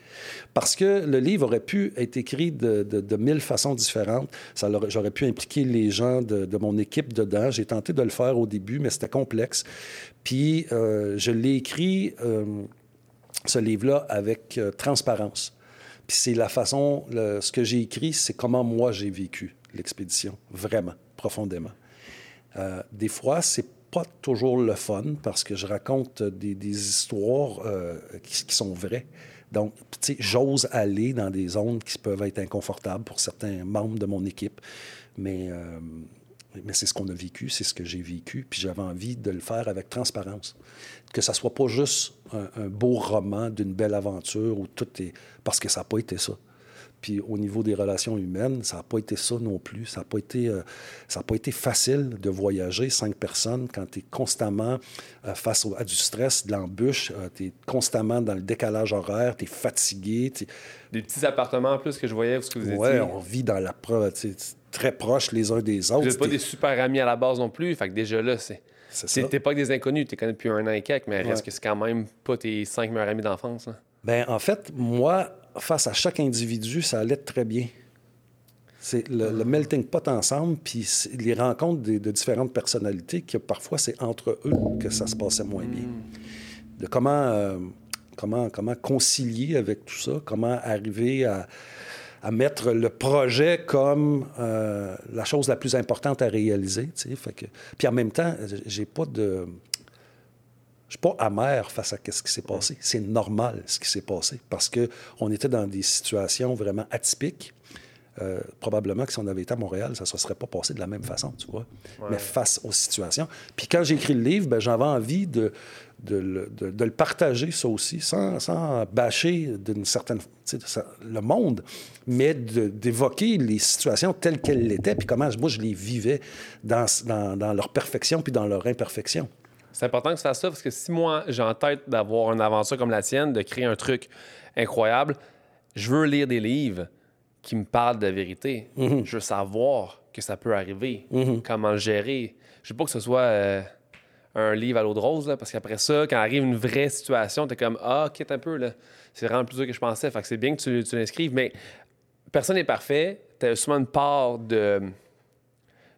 parce que le livre aurait pu être écrit de, de, de mille façons différentes. Ça J'aurais pu impliquer les gens de, de mon équipe dedans. J'ai tenté de le faire au début, mais c'était complexe. Puis euh, je l'ai écrit euh, ce livre-là avec euh, transparence. Puis c'est la façon, le- ce que j'ai écrit, c'est comment moi j'ai vécu l'expédition, vraiment, profondément. Des fois, c'est pas toujours le fun parce que je raconte des, histoires euh, qui, qui sont vraies. Donc, tu sais, j'ose aller dans des zones qui peuvent être inconfortables pour certains membres de mon équipe, mais, euh, mais c'est ce qu'on a vécu, c'est ce que j'ai vécu, puis j'avais envie de le faire avec transparence. Que ça soit pas juste un, un beau roman d'une belle aventure où tout est... Parce que ça n'a pas été ça. Puis au niveau des relations humaines, ça n'a pas été ça non plus. Ça n'a pas, été, euh, ça a pas été facile de voyager cinq personnes quand tu es constamment euh, face au- à du stress, de l'embûche, tu es constamment dans le décalage horaire, tu es fatigué. t'es- Des petits appartements en plus que je voyais où ce que vous étiez. Ouais, on vit dans la pro- très proches les uns des autres. Vous n'êtes pas T'es- des super amis à la base non plus. Fait que déjà là, c'est. C'est ça. T'es pas que des inconnus, tu connais depuis un an et quelques, mais Ouais. reste que c'est quand même pas tes cinq meilleurs amis d'enfance. hein. Ben, en fait, moi, face à chaque individu, ça allait très bien. C'est le, le melting pot ensemble, puis les rencontres de, de différentes personnalités, que parfois c'est entre eux que ça se passait moins bien. De comment, euh, comment, comment concilier avec tout ça, comment arriver à, à mettre le projet comme euh, la chose la plus importante à réaliser. Fait que, puis en même temps, j'ai pas de. Je suis pas amer face à ce qui s'est passé. C'est normal ce qui s'est passé parce qu'on était dans des situations vraiment atypiques. Euh, probablement que si on avait été à Montréal, ça ne se serait pas passé de la même façon, tu vois. Mais face aux situations. Puis quand j'ai écrit le livre, ben, j'avais envie de, de, le- de- de le partager, ça aussi, sans, sans bâcher d'une certaine... ça- le monde, mais d'évoquer les situations telles qu'elles l'étaient, puis comment moi je les vivais dans, dans, dans leur perfection puis dans leur imperfection. C'est important que tu fasses ça parce que si moi, j'ai en tête d'avoir une aventure comme la tienne, de créer un truc incroyable, je veux lire des livres qui me parlent de la vérité. Mhm. Je veux savoir que ça peut arriver, comment le gérer. Je veux pas que ce soit euh, un livre à l'eau de rose, là, parce qu'après ça, quand arrive une vraie situation, t'es comme Ah, quitte un peu, là. C'est vraiment plus dur que je pensais. Fait que c'est bien que tu, tu l'inscrives, mais personne n'est parfait. T'as souvent une part de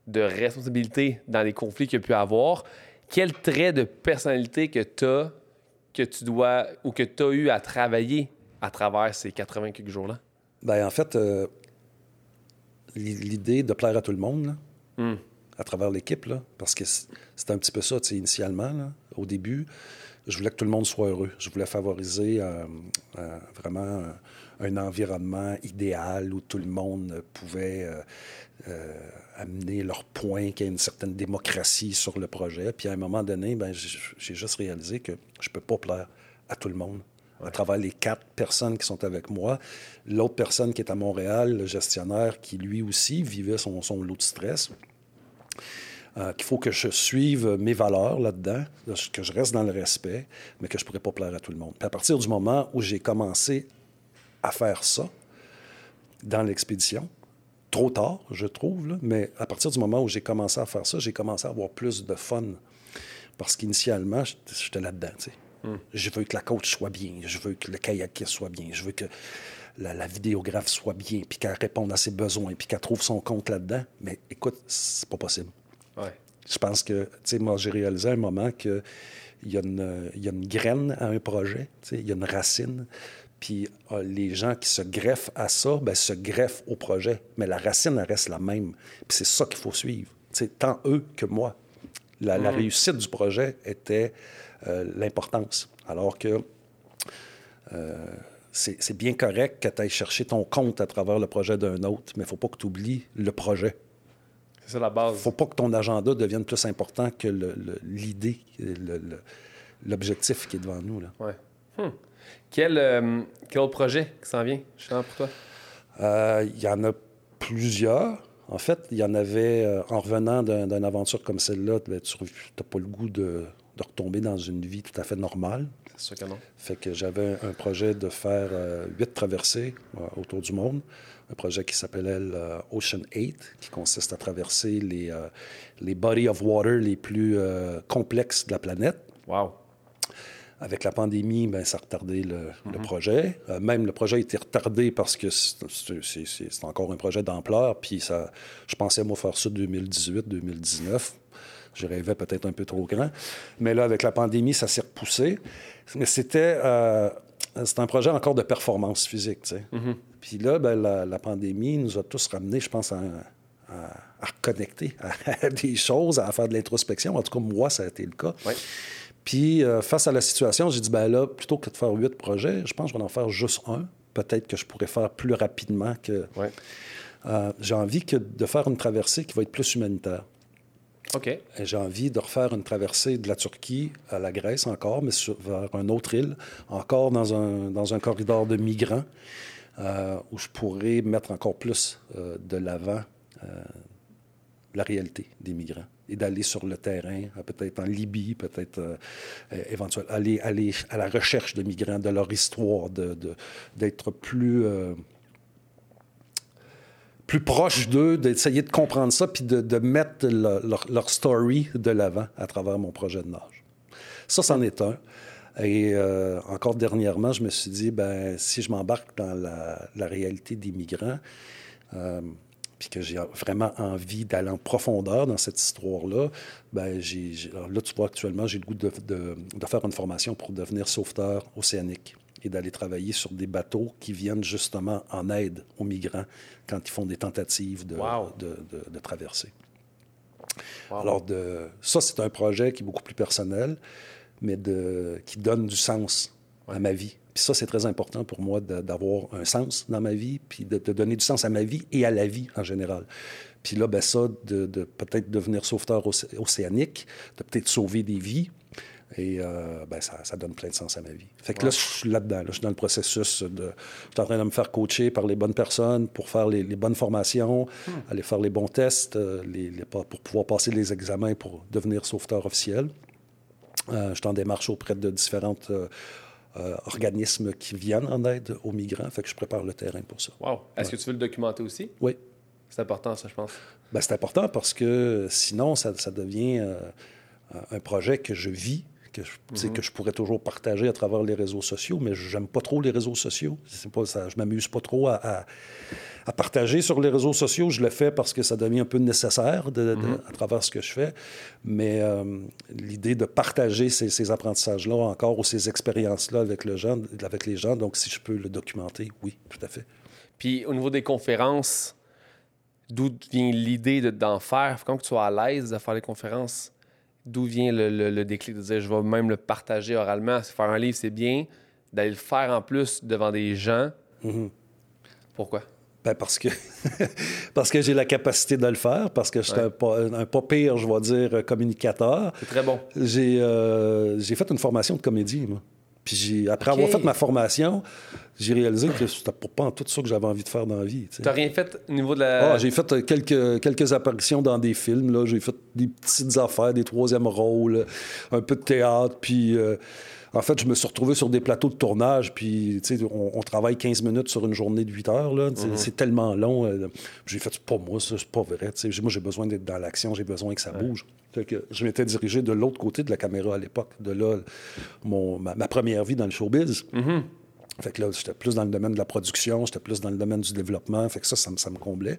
de responsabilité dans les conflits qu'il y a pu avoir, quel trait de personnalité que tu as, que tu dois ou que tu as eu à travailler à travers ces 80 quelques jours-là? Ben, en fait, euh, l'i- l'idée de plaire à tout le monde, là, Hmm. à travers l'équipe, là, parce que c'était un petit peu ça, tu sais, initialement, là, au début, je voulais que tout le monde soit heureux. Je voulais favoriser euh, euh, vraiment un, environnement idéal où tout le monde pouvait amener leur point, qu'il y ait une certaine démocratie sur le projet. Puis à un moment donné, ben, j'ai juste réalisé que je peux pas plaire à tout le monde. À travers les quatre personnes qui sont avec moi, l'autre personne qui est à Montréal, le gestionnaire, qui lui aussi vivait son, son lot de stress, euh, qu'il faut que je suive mes valeurs là-dedans, que je reste dans le respect, mais que je ne pourrais pas plaire à tout le monde. Puis à partir du moment où j'ai commencé à faire ça dans l'expédition, trop tard, je trouve, là, mais à partir du moment où j'ai commencé à faire ça, j'ai commencé à avoir plus de fun. Parce qu'initialement, j'étais- là-dedans, sais. Je veux que la coach soit bien, je veux que le kayakiste soit bien, je veux que la, la vidéographe soit bien, puis qu'elle réponde à ses besoins, puis qu'elle trouve son compte là-dedans. Mais écoute, c'est pas possible. Ouais. Je pense que, tu sais, moi, j'ai réalisé à un moment qu'il y, a une- il y a une graine à un projet, il y a une racine. Puis euh, les gens qui se greffent à ça, ben, se greffent au projet. Mais la racine, elle reste la même. Puis c'est ça qu'il faut suivre. Sais, tant eux que moi. La, la réussite du projet était euh, l'importance. Alors que euh, c'est c'est bien correct que tu ailles chercher ton compte à travers le projet d'un autre, mais il ne faut pas que tu oublies le projet C'est la base. faut pas que ton agenda devienne plus important que l'idée, l'objectif qui est devant nous. Là. Ouais. Hmm. Quel, euh, quel autre projet qui s'en vient, justement, pour toi? Euh, Il y en a plusieurs. En fait, il y en avait, euh, en revenant d'un- d'une aventure comme celle-là, ben, tu n'as pas le goût de, de retomber dans une vie tout à fait normale. C'est sûr que non. Fait que j'avais un projet de faire huit traversées autour du monde. Un projet qui s'appelait Ocean 8, qui consiste à traverser les, euh, les bodies of water les plus euh, complexes de la planète. Wow. Avec la pandémie, ben, ça a retardé le, le projet. Euh, même le projet a été retardé parce que c'est encore un projet d'ampleur. Puis ça, je pensais, moi, faire ça 2018-2019. Je rêvais peut-être un peu trop grand. Mais là, avec la pandémie, ça s'est repoussé. Mais c'était euh, un projet encore de performance physique. tu sais. Puis là, ben, la, la pandémie nous a tous ramenés, je pense, à, à, à reconnecter à *laughs* des choses, à faire de l'introspection. En tout cas, moi, ça a été le cas. Ouais. Puis, euh, face à la situation, j'ai dit, ben là, plutôt que de faire huit projets, je pense que je vais en faire juste un. Peut-être que je pourrais faire plus rapidement que. Ouais. Euh, j'ai envie que de faire une traversée qui va être plus humanitaire. OK. J'ai envie de refaire une traversée de la Turquie à la Grèce encore, mais sur- vers une autre île, encore dans un, dans un corridor de migrants, euh, où je pourrais mettre encore plus euh, de l'avant la réalité des migrants et d'aller sur le terrain, euh, peut-être en Libye, peut-être euh, euh, éventuellement, aller, aller à la recherche de migrants, de leur histoire, d'être plus... euh, plus proche d'eux, d'essayer de comprendre ça, puis de, mettre le- leur, leur story de l'avant à travers mon projet de nage. Ça, c'en est un. Et encore dernièrement, je me suis dit, ben, si je m'embarque dans la, réalité des migrants, puis que j'ai vraiment envie d'aller en profondeur dans cette histoire-là, ben, j'ai, là, tu vois, actuellement, j'ai le goût de, de, faire une formation pour devenir sauveteur océanique et d'aller travailler sur des bateaux qui viennent justement en aide aux migrants quand ils font des tentatives de, traversée. Alors, de, ça, c'est un projet qui est beaucoup plus personnel mais de, qui donne du sens à ma vie. Puis ça, c'est très important pour moi d'avoir un sens dans ma vie, puis de, donner du sens à ma vie et à la vie en général. Puis là, ben ça, de, peut-être devenir sauveteur océanique, de peut-être sauver des vies, et euh, ben ça, ça, donne plein de sens à ma vie. Fait que là, je suis là-dedans. je suis dans le processus de... Je suis en train de me faire coacher par les bonnes personnes pour faire les, bonnes formations, hmm. aller faire les bons tests, euh, les, pour pouvoir passer les examens pour devenir sauveteur officiel. Euh, je suis en démarche auprès de différents euh, euh, organismes qui viennent en aide aux migrants. Fait que je prépare le terrain pour ça. Wow. Est-ce que tu veux le documenter aussi? Oui. C'est important, ça, je pense. Ben, c'est important parce que sinon, ça, ça devient un projet que je vis que je, mhm. que je pourrais toujours partager à travers les réseaux sociaux, mais j'aime pas trop les réseaux sociaux. Pas, ça, je m'amuse pas trop à, à, partager sur les réseaux sociaux. Je le fais parce que ça devient un peu nécessaire de, mhm. à travers ce que je fais. Mais euh, l'idée de partager ces, ces apprentissages-là encore ou ces expériences-là avec, le gens, avec les gens, donc si je peux le documenter, oui, tout à fait. Puis au niveau des conférences, d'où vient l'idée d'en faire? Quand tu sois à l'aise de faire les conférences, d'où vient le, déclic de dire je vais même le partager oralement? Faire un livre, c'est bien. D'aller le faire en plus devant des gens. Mhm. Pourquoi? Ben parce que, *laughs* parce que j'ai la capacité de le faire, parce que je suis un, pas pire, je vais dire, communicateur. C'est très bon. J'ai euh, fait une formation de comédie, moi. Puis après avoir fait ma formation, j'ai réalisé que c'était pas en tout ça que j'avais envie de faire dans la vie. Tu n'as rien fait au niveau de la. Ah, j'ai fait euh, quelques, quelques apparitions dans des films. Là. J'ai fait des petites affaires, des troisièmes rôles, un peu de théâtre. Puis. Euh, en fait, je me suis retrouvé sur des plateaux de tournage, puis on, on travaille 15 minutes sur une journée de 8 heures. Là, mhm. C'est tellement long. Euh, j'ai fait, c'est pas moi, ça, c'est pas vrai. Moi, j'ai besoin d'être dans l'action, j'ai besoin que ça bouge. Que je m'étais dirigé de l'autre côté de la caméra à l'époque. De là, mon, ma, première vie dans le showbiz. Mhm. Fait que là, j'étais plus dans le domaine de la production, j'étais plus dans le domaine du développement. Fait que ça, ça, me comblait.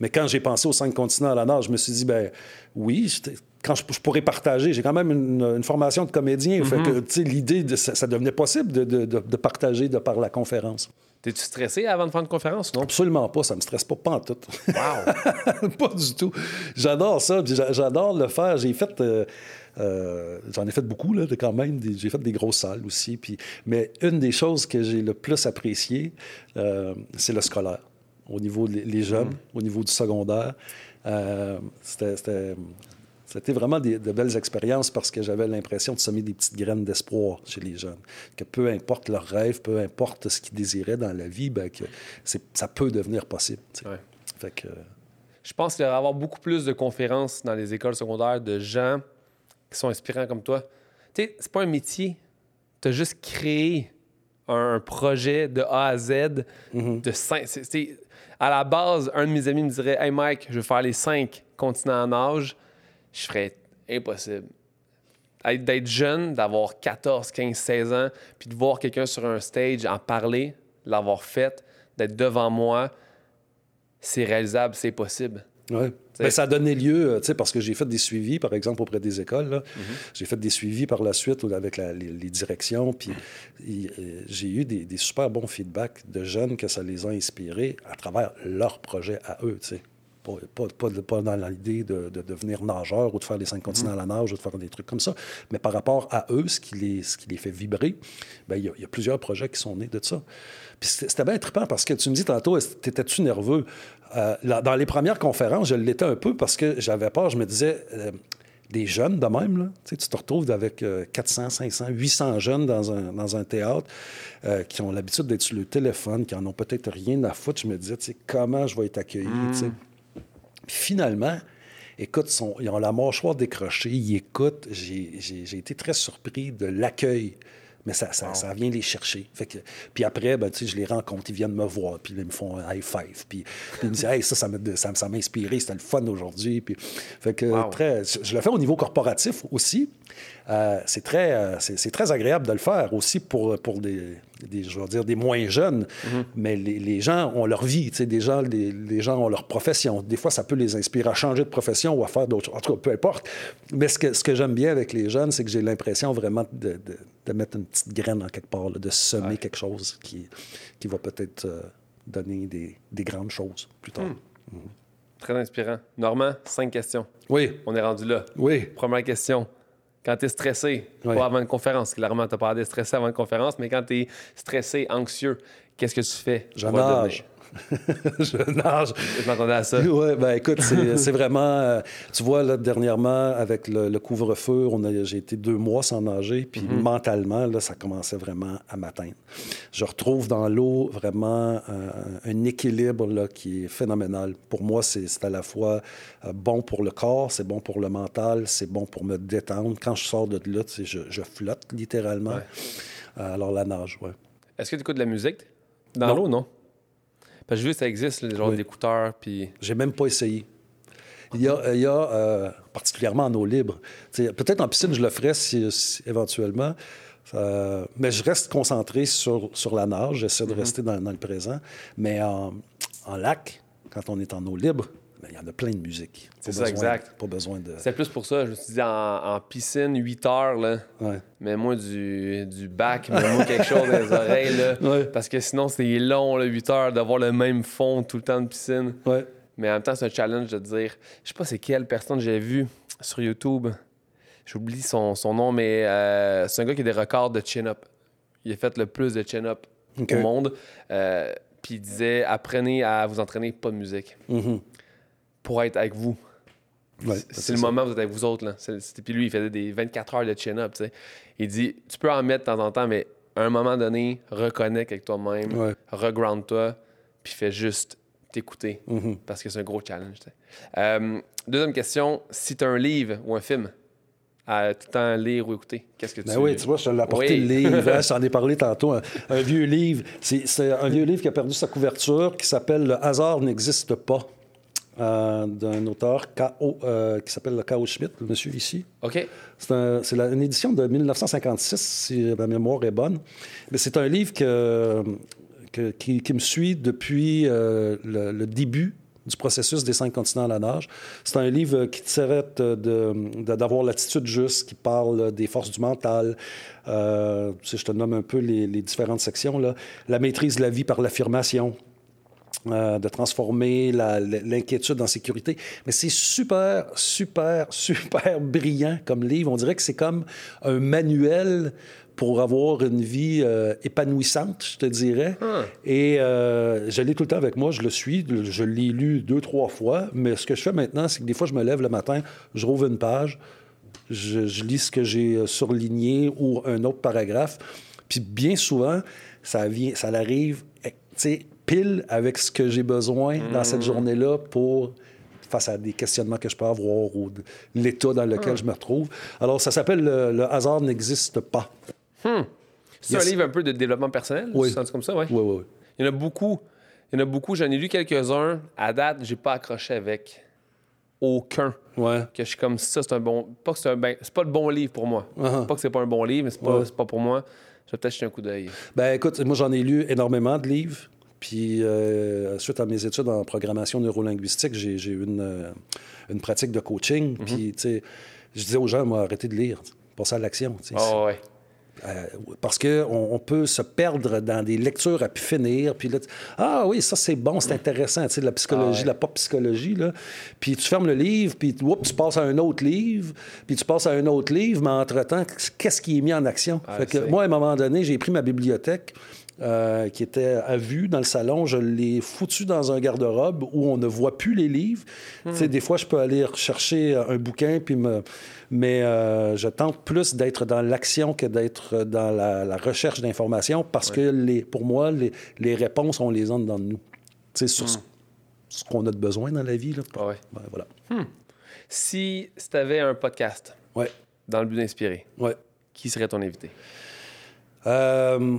Mais quand j'ai pensé aux cinq continents à la nage, je me suis dit, ben oui, quand je, pourrais partager, j'ai quand même une, formation de comédien. Fait que, tu sais, l'idée, ça, ça, devenait possible de, de, de, partager de par la conférence. T'es-tu stressé avant de faire une conférence, non? Absolument pas. Ça me stresse pas, pas en tout. Wow! *laughs* pas du tout. J'adore ça. J'adore le faire. J'ai fait... Euh, euh, j'en ai fait beaucoup, là, quand même. J'ai fait des grosses salles aussi. Puis, mais une des choses que j'ai le plus apprécié, euh, c'est le scolaire. Au niveau des jeunes, mm. au niveau du secondaire. Euh, c'était vraiment de belles expériences parce que j'avais l'impression de semer des petites graines d'espoir chez les jeunes. Que peu importe leurs rêves, peu importe ce qu'ils désiraient dans la vie, ben, que ça peut devenir possible. Fait que... Je pense qu'il va y avoir beaucoup plus de conférences dans les écoles secondaires de gens qui sont inspirants comme toi. Tu sais, c'est pas un métier. Tu as juste créé un projet de A à Z mhm. de cinq. à la base, un de mes amis me dirait Hey Mike, je veux faire les cinq continents en âge. Je ferais impossible. D'être jeune, d'avoir 14, 15, 16 ans, puis de voir quelqu'un sur un stage en parler, l'avoir fait, d'être devant moi, c'est réalisable, c'est possible. Oui. Ben, ça a donné lieu, euh, parce que j'ai fait des suivis, par exemple, auprès des écoles. Mm-hmm. J'ai fait des suivis par la suite avec les, directions, puis euh, j'ai eu des, super bons feedbacks de jeunes que ça les a inspirés à travers leur projet à eux. Pas, dans l'idée de, devenir nageur ou de faire les cinq continents à la nage ou de faire des trucs comme ça, mais par rapport à eux, ce qui les, ce qui les fait vibrer, ben, il y, a plusieurs projets qui sont nés de ça. Puis c'était bien trippant parce que tu me dis tantôt, t'étais-tu nerveux? Euh, dans les premières conférences, je l'étais un peu parce que j'avais peur. Je me disais, euh, des jeunes de même, là, tu te retrouves avec 400, 500, 800 jeunes dans un, dans un théâtre euh, qui ont l'habitude d'être sur le téléphone, qui en ont peut-être rien à foutre. Je me disais, comment je vais être accueilli? Mm. Finalement, écoute, ils ont la mâchoire décrochée, ils écoutent. J'ai été très surpris de l'accueil mais ça, ça, vient les chercher. Fait que, puis après, ben, je les rencontre, ils viennent me voir, puis ils me font un high five. Puis, ils me disent, hey, ça, ça m'a inspiré, c'était le fun aujourd'hui. Puis, fait que, très, je le fais au niveau corporatif aussi. Euh, c'est très, euh, c'est c'est très agréable de le faire aussi pour, pour des, des, je veux dire, des moins jeunes. Mm-hmm. Mais les, les gens ont leur vie, tu sais, des gens, les, les gens ont leur profession. Des fois, ça peut les inspirer à changer de profession ou à faire d'autres choses. En tout cas, peu importe. Mais ce que, ce que j'aime bien avec les jeunes, c'est que j'ai l'impression vraiment de, de, de mettre une petite graine en quelque part, là, de semer Ouais. quelque chose qui, qui va peut-être euh, donner des, des grandes choses plus tard. Mm. Très inspirant. Normand, cinq questions. Oui, On est rendu là. oui. Première question. Quand tu es stressé, Ouais. pas avant une conférence, clairement, tu as parlé de stressé avant une conférence, mais quand tu es stressé, anxieux, qu'est-ce que tu fais? Je nage. *laughs* je nage. Je m'attendais à ça. Oui, ben écoute, *laughs* c'est vraiment. euh, tu vois, là, dernièrement, avec le, le couvre-feu, j'ai été deux mois sans nager, puis mentalement, là, ça commençait vraiment à m'atteindre. Je retrouve dans l'eau vraiment euh, un équilibre là, qui est phénoménal. Pour moi, c'est à la fois euh, bon pour le corps, c'est bon pour le mental, c'est bon pour me détendre. Quand je sors de là, je, je flotte littéralement. Ouais. Alors, la nage, oui. Est-ce que tu écoutes de la musique? Dans l'eau, non? Parce que j'ai vu que ça existe, le genre Oui. d'écouteurs, puis... J'ai même pas essayé. Il y a, il y a euh, particulièrement en eau libre. Peut-être en piscine, je le ferais si, si- éventuellement. Euh, mais je reste concentré sur, sur la nage. J'essaie Mm-hmm. de rester dans, dans le présent. Mais en, en lac, quand on est en eau libre, ben, il y en a plein de musique. C'est ça, besoin- exact. Pas besoin de. C'est plus pour ça, je me suis dit en, en piscine, 8 heures, là, Ouais. mets-moi du, du bac, mets-moi quelque chose dans les oreilles, là, *laughs* Ouais. parce que sinon, c'est long, là, 8 heures, d'avoir le même fond tout le temps de piscine. Ouais. Mais en même temps, c'est un challenge de dire, je sais pas c'est quelle personne j'ai vu sur YouTube, j'oublie son, son nom, mais euh, c'est un gars qui a des records de chin-up. Il a fait le plus de chin-up au monde. Euh, Puis il disait, apprenez à vous entraîner, pas de musique, Mhm. Pour être avec vous. Ouais, C'est le ça. moment où vous êtes avec vous autres. Là. Puis lui, il faisait des 24 heures de chin-up. Il dit Tu peux en mettre de temps en temps, mais à un moment donné, reconnecte avec toi-même, Ouais. reground-toi, puis fais juste t'écouter. Mhm. Parce que c'est un gros challenge. Euh, deuxième question si tu as un livre ou un film à tout le temps lire ou écouter, qu'est-ce que tu Ben oui, tu vois, je te l'ai apporté Oui. le livre. hein, *laughs* je t'en ai parlé tantôt. Un, un vieux livre. C'est un vieux livre qui a perdu sa couverture, qui s'appelle Le hasard n'existe pas, euh, d'un auteur K.O., euh, qui s'appelle K.O. Schmidt, le monsieur ici. OK. C'est un- une édition de 1956, si ma mémoire est bonne. Mais c'est un livre que, que- qui, qui me suit depuis euh, le, le début du processus des cinq continents à la nage. C'est un livre qui traite d'avoir l'attitude juste, qui parle des forces du mental. Tu sais, je te nomme un peu les, les différentes sections. Là. La maîtrise de la vie par l'affirmation. Euh, de transformer l'inquiétude en sécurité. Mais c'est super, super, *laughs* super brillant comme livre. On dirait que c'est comme un manuel pour avoir une vie euh, épanouissante, je te dirais. Et euh, je l'ai tout le temps avec moi, je le suis, je l'ai lu deux, trois fois, mais ce que je fais maintenant, c'est que des fois, je me lève le matin, je rouvre une page, je, je lis ce que j'ai euh, surligné ou un autre paragraphe, puis bien souvent, ça, vient, ça arrive, eh, tu sais, pile avec ce que j'ai besoin dans cette journée-là pour face à des questionnements que je peux avoir ou l'état dans lequel je me retrouve. Alors, ça s'appelle le, Le hasard n'existe pas. C'est Yes. un livre un peu de développppement personnel Oui. Sens comme ça, ouais? Oui, oui, oui. Il y en a beaucoup. Il y en a beaucoup. J'en ai lu quelques-uns. À date, j'ai pas accroché avec aucun. Ouais. Que je suis comme ça, c'est un bon. Pas que c'est un ben... C'est pas le bon livre pour moi. Uh-huh. Pas que c'est pas un bon livre, mais c'est pas, Ouais. c'est pas pour moi. Je vais peut-être jeter un coup d'œil. Ben écoute, moi j'en ai lu énormément de livres. Puis euh, suite à mes études en programmation neurolinguistique, j'ai j'ai eu une, une pratique de coaching. Puis tu sais, je disais aux gens, moi, arrêtez de lire, passez à l'action. Oh, ouais. Euh, parce qu'on on peut se perdre dans des lectures à pu finir. Puis là, tu- ah oui, ça c'est bon, c'est intéressant, tu sais, de la psychologie, Ah ouais. de la pop psychologie. Là. Puis tu fermes le livre, puis tu passes à un autre livre, puis tu passes à un autre livre, mais entre-temps, qu'est-ce qui est mis en action? Ah, Fait que moi, à un moment donné, j'ai pris ma bibliothèque. Euh, qui était à vue dans le salon, je l'ai foutu dans un garde-robe où on ne voit plus les livres. Tu sais, des fois, je peux aller rechercher un bouquin, puis me... mais euh, je tente plus d'être dans l'action que d'être dans la, la recherche d'informations parce que les, pour moi, les, les réponses, on les a dans nous. Tu sais, sur ce, ce qu'on a de besoin dans la vie. Là. Ah ouais. Ben, voilà. Si tu avais un podcast Ouais, dans le but d'inspirer, ouais. qui serait ton invité? Euh,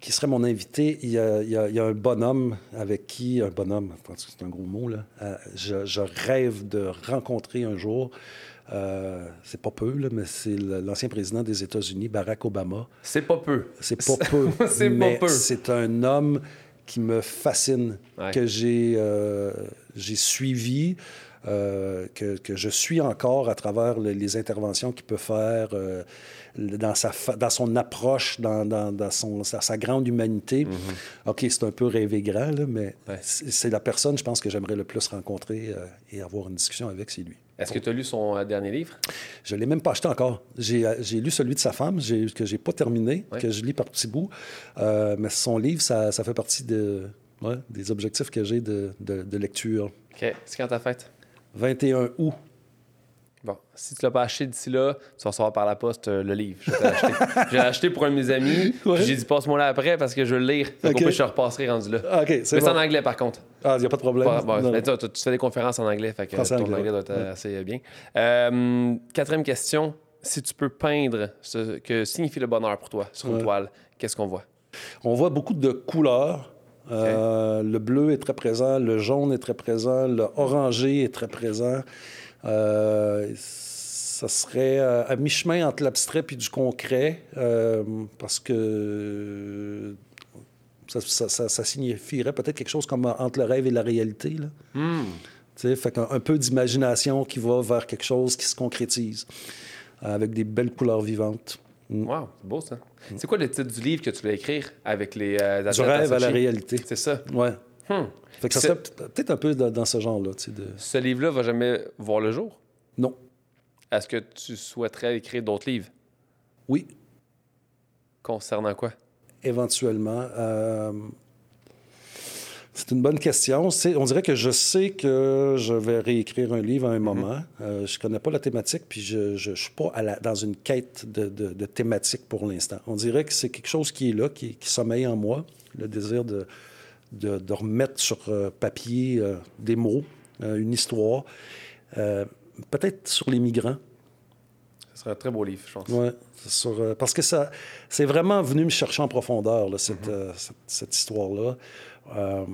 qui serait mon invité? Il y, a, il y a- il y a un bonhomme avec qui, un bonhomme, c'est un gros mot, là, euh, je, je rêve de rencontrer un jour. Euh, c'est pas peu, là, mais c'est l'ancien président des États-Unis, Barack Obama. C'est pas peu. C'est pas peu. *laughs* C'est pas peu. C'est un homme qui me fascine, Ouais. que j'ai euh, j'ai suivi, euh, que, que je suis encore à travers le- les interventions qu'il peut faire euh, dans, sa dans son approche, dans, dans, dans son, sa, sa grande humanité. OK, c'est un peu rêvé grand, là, mais Mm-hmm. Ouais. c'est la personne, je pense, que j'aimerais le plus rencontrer euh, et avoir une discussion avec, c'est lui. Est-ce que tu as lu son dernier livre? Je ne l'ai même pas acheté encore. J'ai j'ai lu celui de sa femme, que j'ai pas terminé, Ouais. que je lis par petits bouts. Mais son livre, ça, ça fait partie de, ouais, des objectifs que j'ai de, de- de lecture. OK. C'est quand ta fête? 21 août. Bon, si tu l'as pas acheté d'ici là, tu vas recevoir par la poste euh, le livre. Je. J'ai acheté pour un de mes amis. *laughs* Ouais. J'ai dit passe-moi là après parce que je veux le lire. Fait qu'au OK. pire, je repasserai rendu là. Ah, Mais c'est c'est en anglais par contre. Ah, il n'y a pas de problème. Pas- bon, Non, mais non. toi, tu tu fais des conférences en anglais, fait que ton anglais doit être ouais. assez bien. Euh, quatrième question. Si tu peux peindre ce que signifie le bonheur pour toi sur une Ouais. toile, qu'est-ce qu'on voit? On voit beaucoup de couleurs. Euh, Le bleu est très présent, le jaune est très présent, le orangé est très présent. Euh, ça serait euh, à mi-chemin entre l'abstrait puis du concret, parce que ça, ça- ça- ça signifierait peut-être quelque chose comme entre le rêve et la réalité. Là. Hmm. Fait qu'un un peu d'imagination qui va vers quelque chose qui se concrétise, euh, avec des belles couleurs vivantes. Wow, c'est beau ça. C'est quoi le titre du livre que tu voulais écrire avec les euh, Du rêve à la réalité. C'est ça. Ouais. Hmm. Fait que ça serait peut- peut-être un peu dans, dans ce genre-là. De... Ce livre-là va jamais voir le jour? Non. Est-ce que tu souhaiterais écrire d'autres livres? Oui, concernant quoi? éventuellement. Euh, C'est une bonne question. On dirait que je sais que je vais réécrire un livre à un moment. Euh, je connais pas la thématique, puis je ne suis pas à la- dans une quête de, de- de thématique pour l'instant. On dirait que c'est quelque chose qui est là, qui, qui sommeille en moi, le désir de, de, de remettre sur euh, papier euh, des mots, euh, une histoire. Peut-être sur les migrants. Ce serait un très beau livre, je pense. Euh, parce que ça, c'est vraiment venu me chercher en profondeur, là, cette, euh, cette, cette histoire-là. Euh,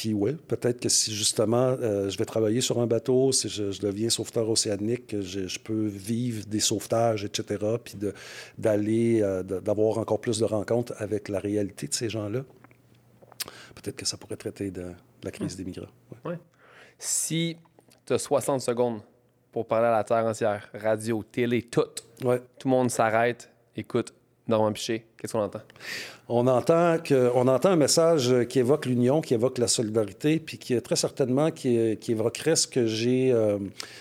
puis oui, peut-être que si justement euh, je vais travailler sur un bateau, si je, je deviens sauveteur océanique, que je, je peux vivre des sauvetages, etc., puis d'aller, euh, d'avoir encore plus de rencontres avec la réalité de ces gens-là, peut-être que ça pourrait traiter de, de la crise des migrants. ouais. Si tu as 60 secondes pour parler à la Terre entière, radio, télé, tout, Ouais. tout le monde s'arrête, écoute Normand Piché, qu'est-ce qu'on entend? On entend, que, on entend un message qui évoque l'union, qui évoque la solidarité, puis qui est très certainement qui, qui évoquerait ce que j'ai euh,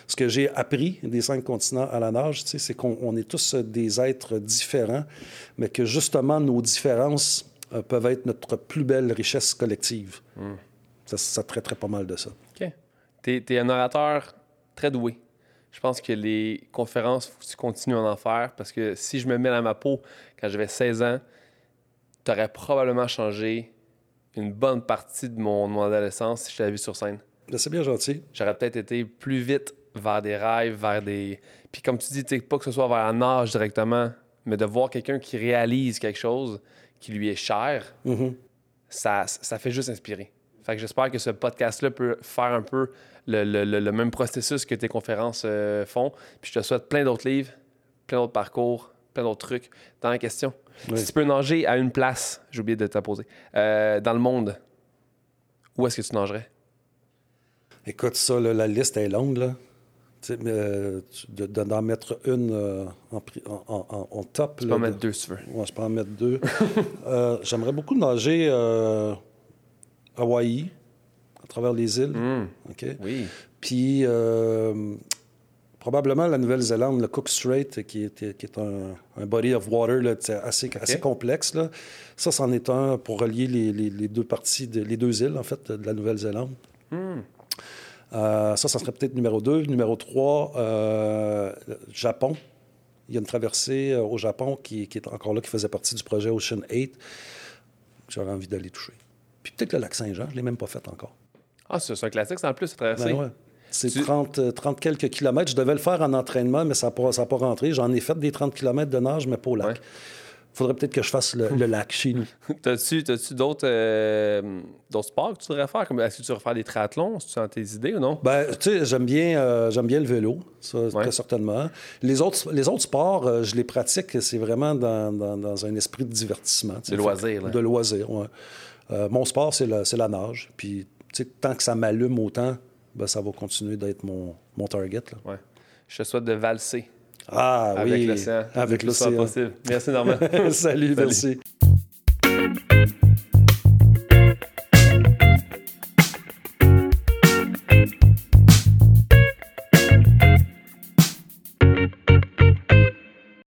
ce que j'ai appris des cinq continents à la nage. Tu sais, c'est qu'on on est tous des êtres différents, mais que justement nos différences euh, peuvent être notre plus belle richesse collective. Ça, ça traiterait pas mal de ça. OK. Tu es, un orateur très doué. Je pense que les conférences, il faut que tu continues à en faire parce que si je me mets dans ma peau quand j'avais 16 ans, tu aurais probablement changé une bonne partie de mon, de mon adolescence si je t'avais vu sur scène. Là, C'est bien gentil. J'aurais peut-être été plus vite vers des rêves, vers des. Puis comme tu dis, pas que ce soit vers la nage directement, mais de voir quelqu'un qui réalise quelque chose qui lui est cher, Mhm. ça, ça fait juste inspirer. Fait que j'espère que ce podcast-là peut faire un peu le, le- le- le même processus que tes conférences euh, font. Puis je te souhaite plein d'autres livres, plein d'autres parcours, plein d'autres trucs. Dans la question, Oui. si tu peux nager à une place, j'ai oublié de te la poser, euh, dans le monde, où est-ce que tu nagerais? Écoute, ça, là, la liste est longue, là. Euh, tu- de- de- d'en mettre une euh, en, en- en- top. Tu peux là, en de- mettre deux si tu veux. Ouais, je peux en mettre deux. *laughs* Euh, J'aimerais beaucoup nager Hawaï, à travers les îles. Hmm, OK? Oui. Puis, euh, probablement la Nouvelle-Zélande, le Cook Strait, qui est, qui est un, un body of water là, assez, complexe. Là. Ça, c'en est un pour relier les, les- les deux parties, de- les deux îles, en fait, de la Nouvelle-Zélande. Hmm. Euh, ça, ça serait peut-être numéro 2. Numéro 3, Japon. Il y a une traversée euh, au Japon qui, qui est encore là, qui faisait partie du projet Ocean 8. J'aurais envie d'aller toucher. Puis peut-être le lac Saint-Jean, je ne l'ai même pas fait encore. Ah, c'est un classique, c'est en plus, c'est traversé. Ben ouais. C'est Tu- 30, euh, 30 quelques kilomètres. Je devais le faire en entraînement, mais ça n'a pas, ça a pas rentré. J'en ai fait des 30 kilomètres de nage, mais pas au lac. Ouais. faudrait peut-être que je fasse le, le lac chez nous. *laughs* T'as-tu, t'as-tu d'autres, euh, d'autres sports que tu voudrais faire? Comme, est-ce que tu voudrais faire des triathlons? Est-ce que tu as tes idées ou non? Ben, tu sais, j'aime bien, euh, j'aime bien le vélo, ça, Ouais. très certainement. Les autres, les autres sports, euh, je les pratique, c'est vraiment dans, dans- dans un esprit de divertissement. De loisir, là. De loisir, oui. Mon sport, c'est la, nage. Puis, tant que ça m'allume autant, ben, ça va continuer d'être mon, mon target. là. Ouais. Je te souhaite de valser Ah avec oui, l'océan. avec le plus souvent l'océan. possible. Merci, Normand. *laughs* Salut, merci.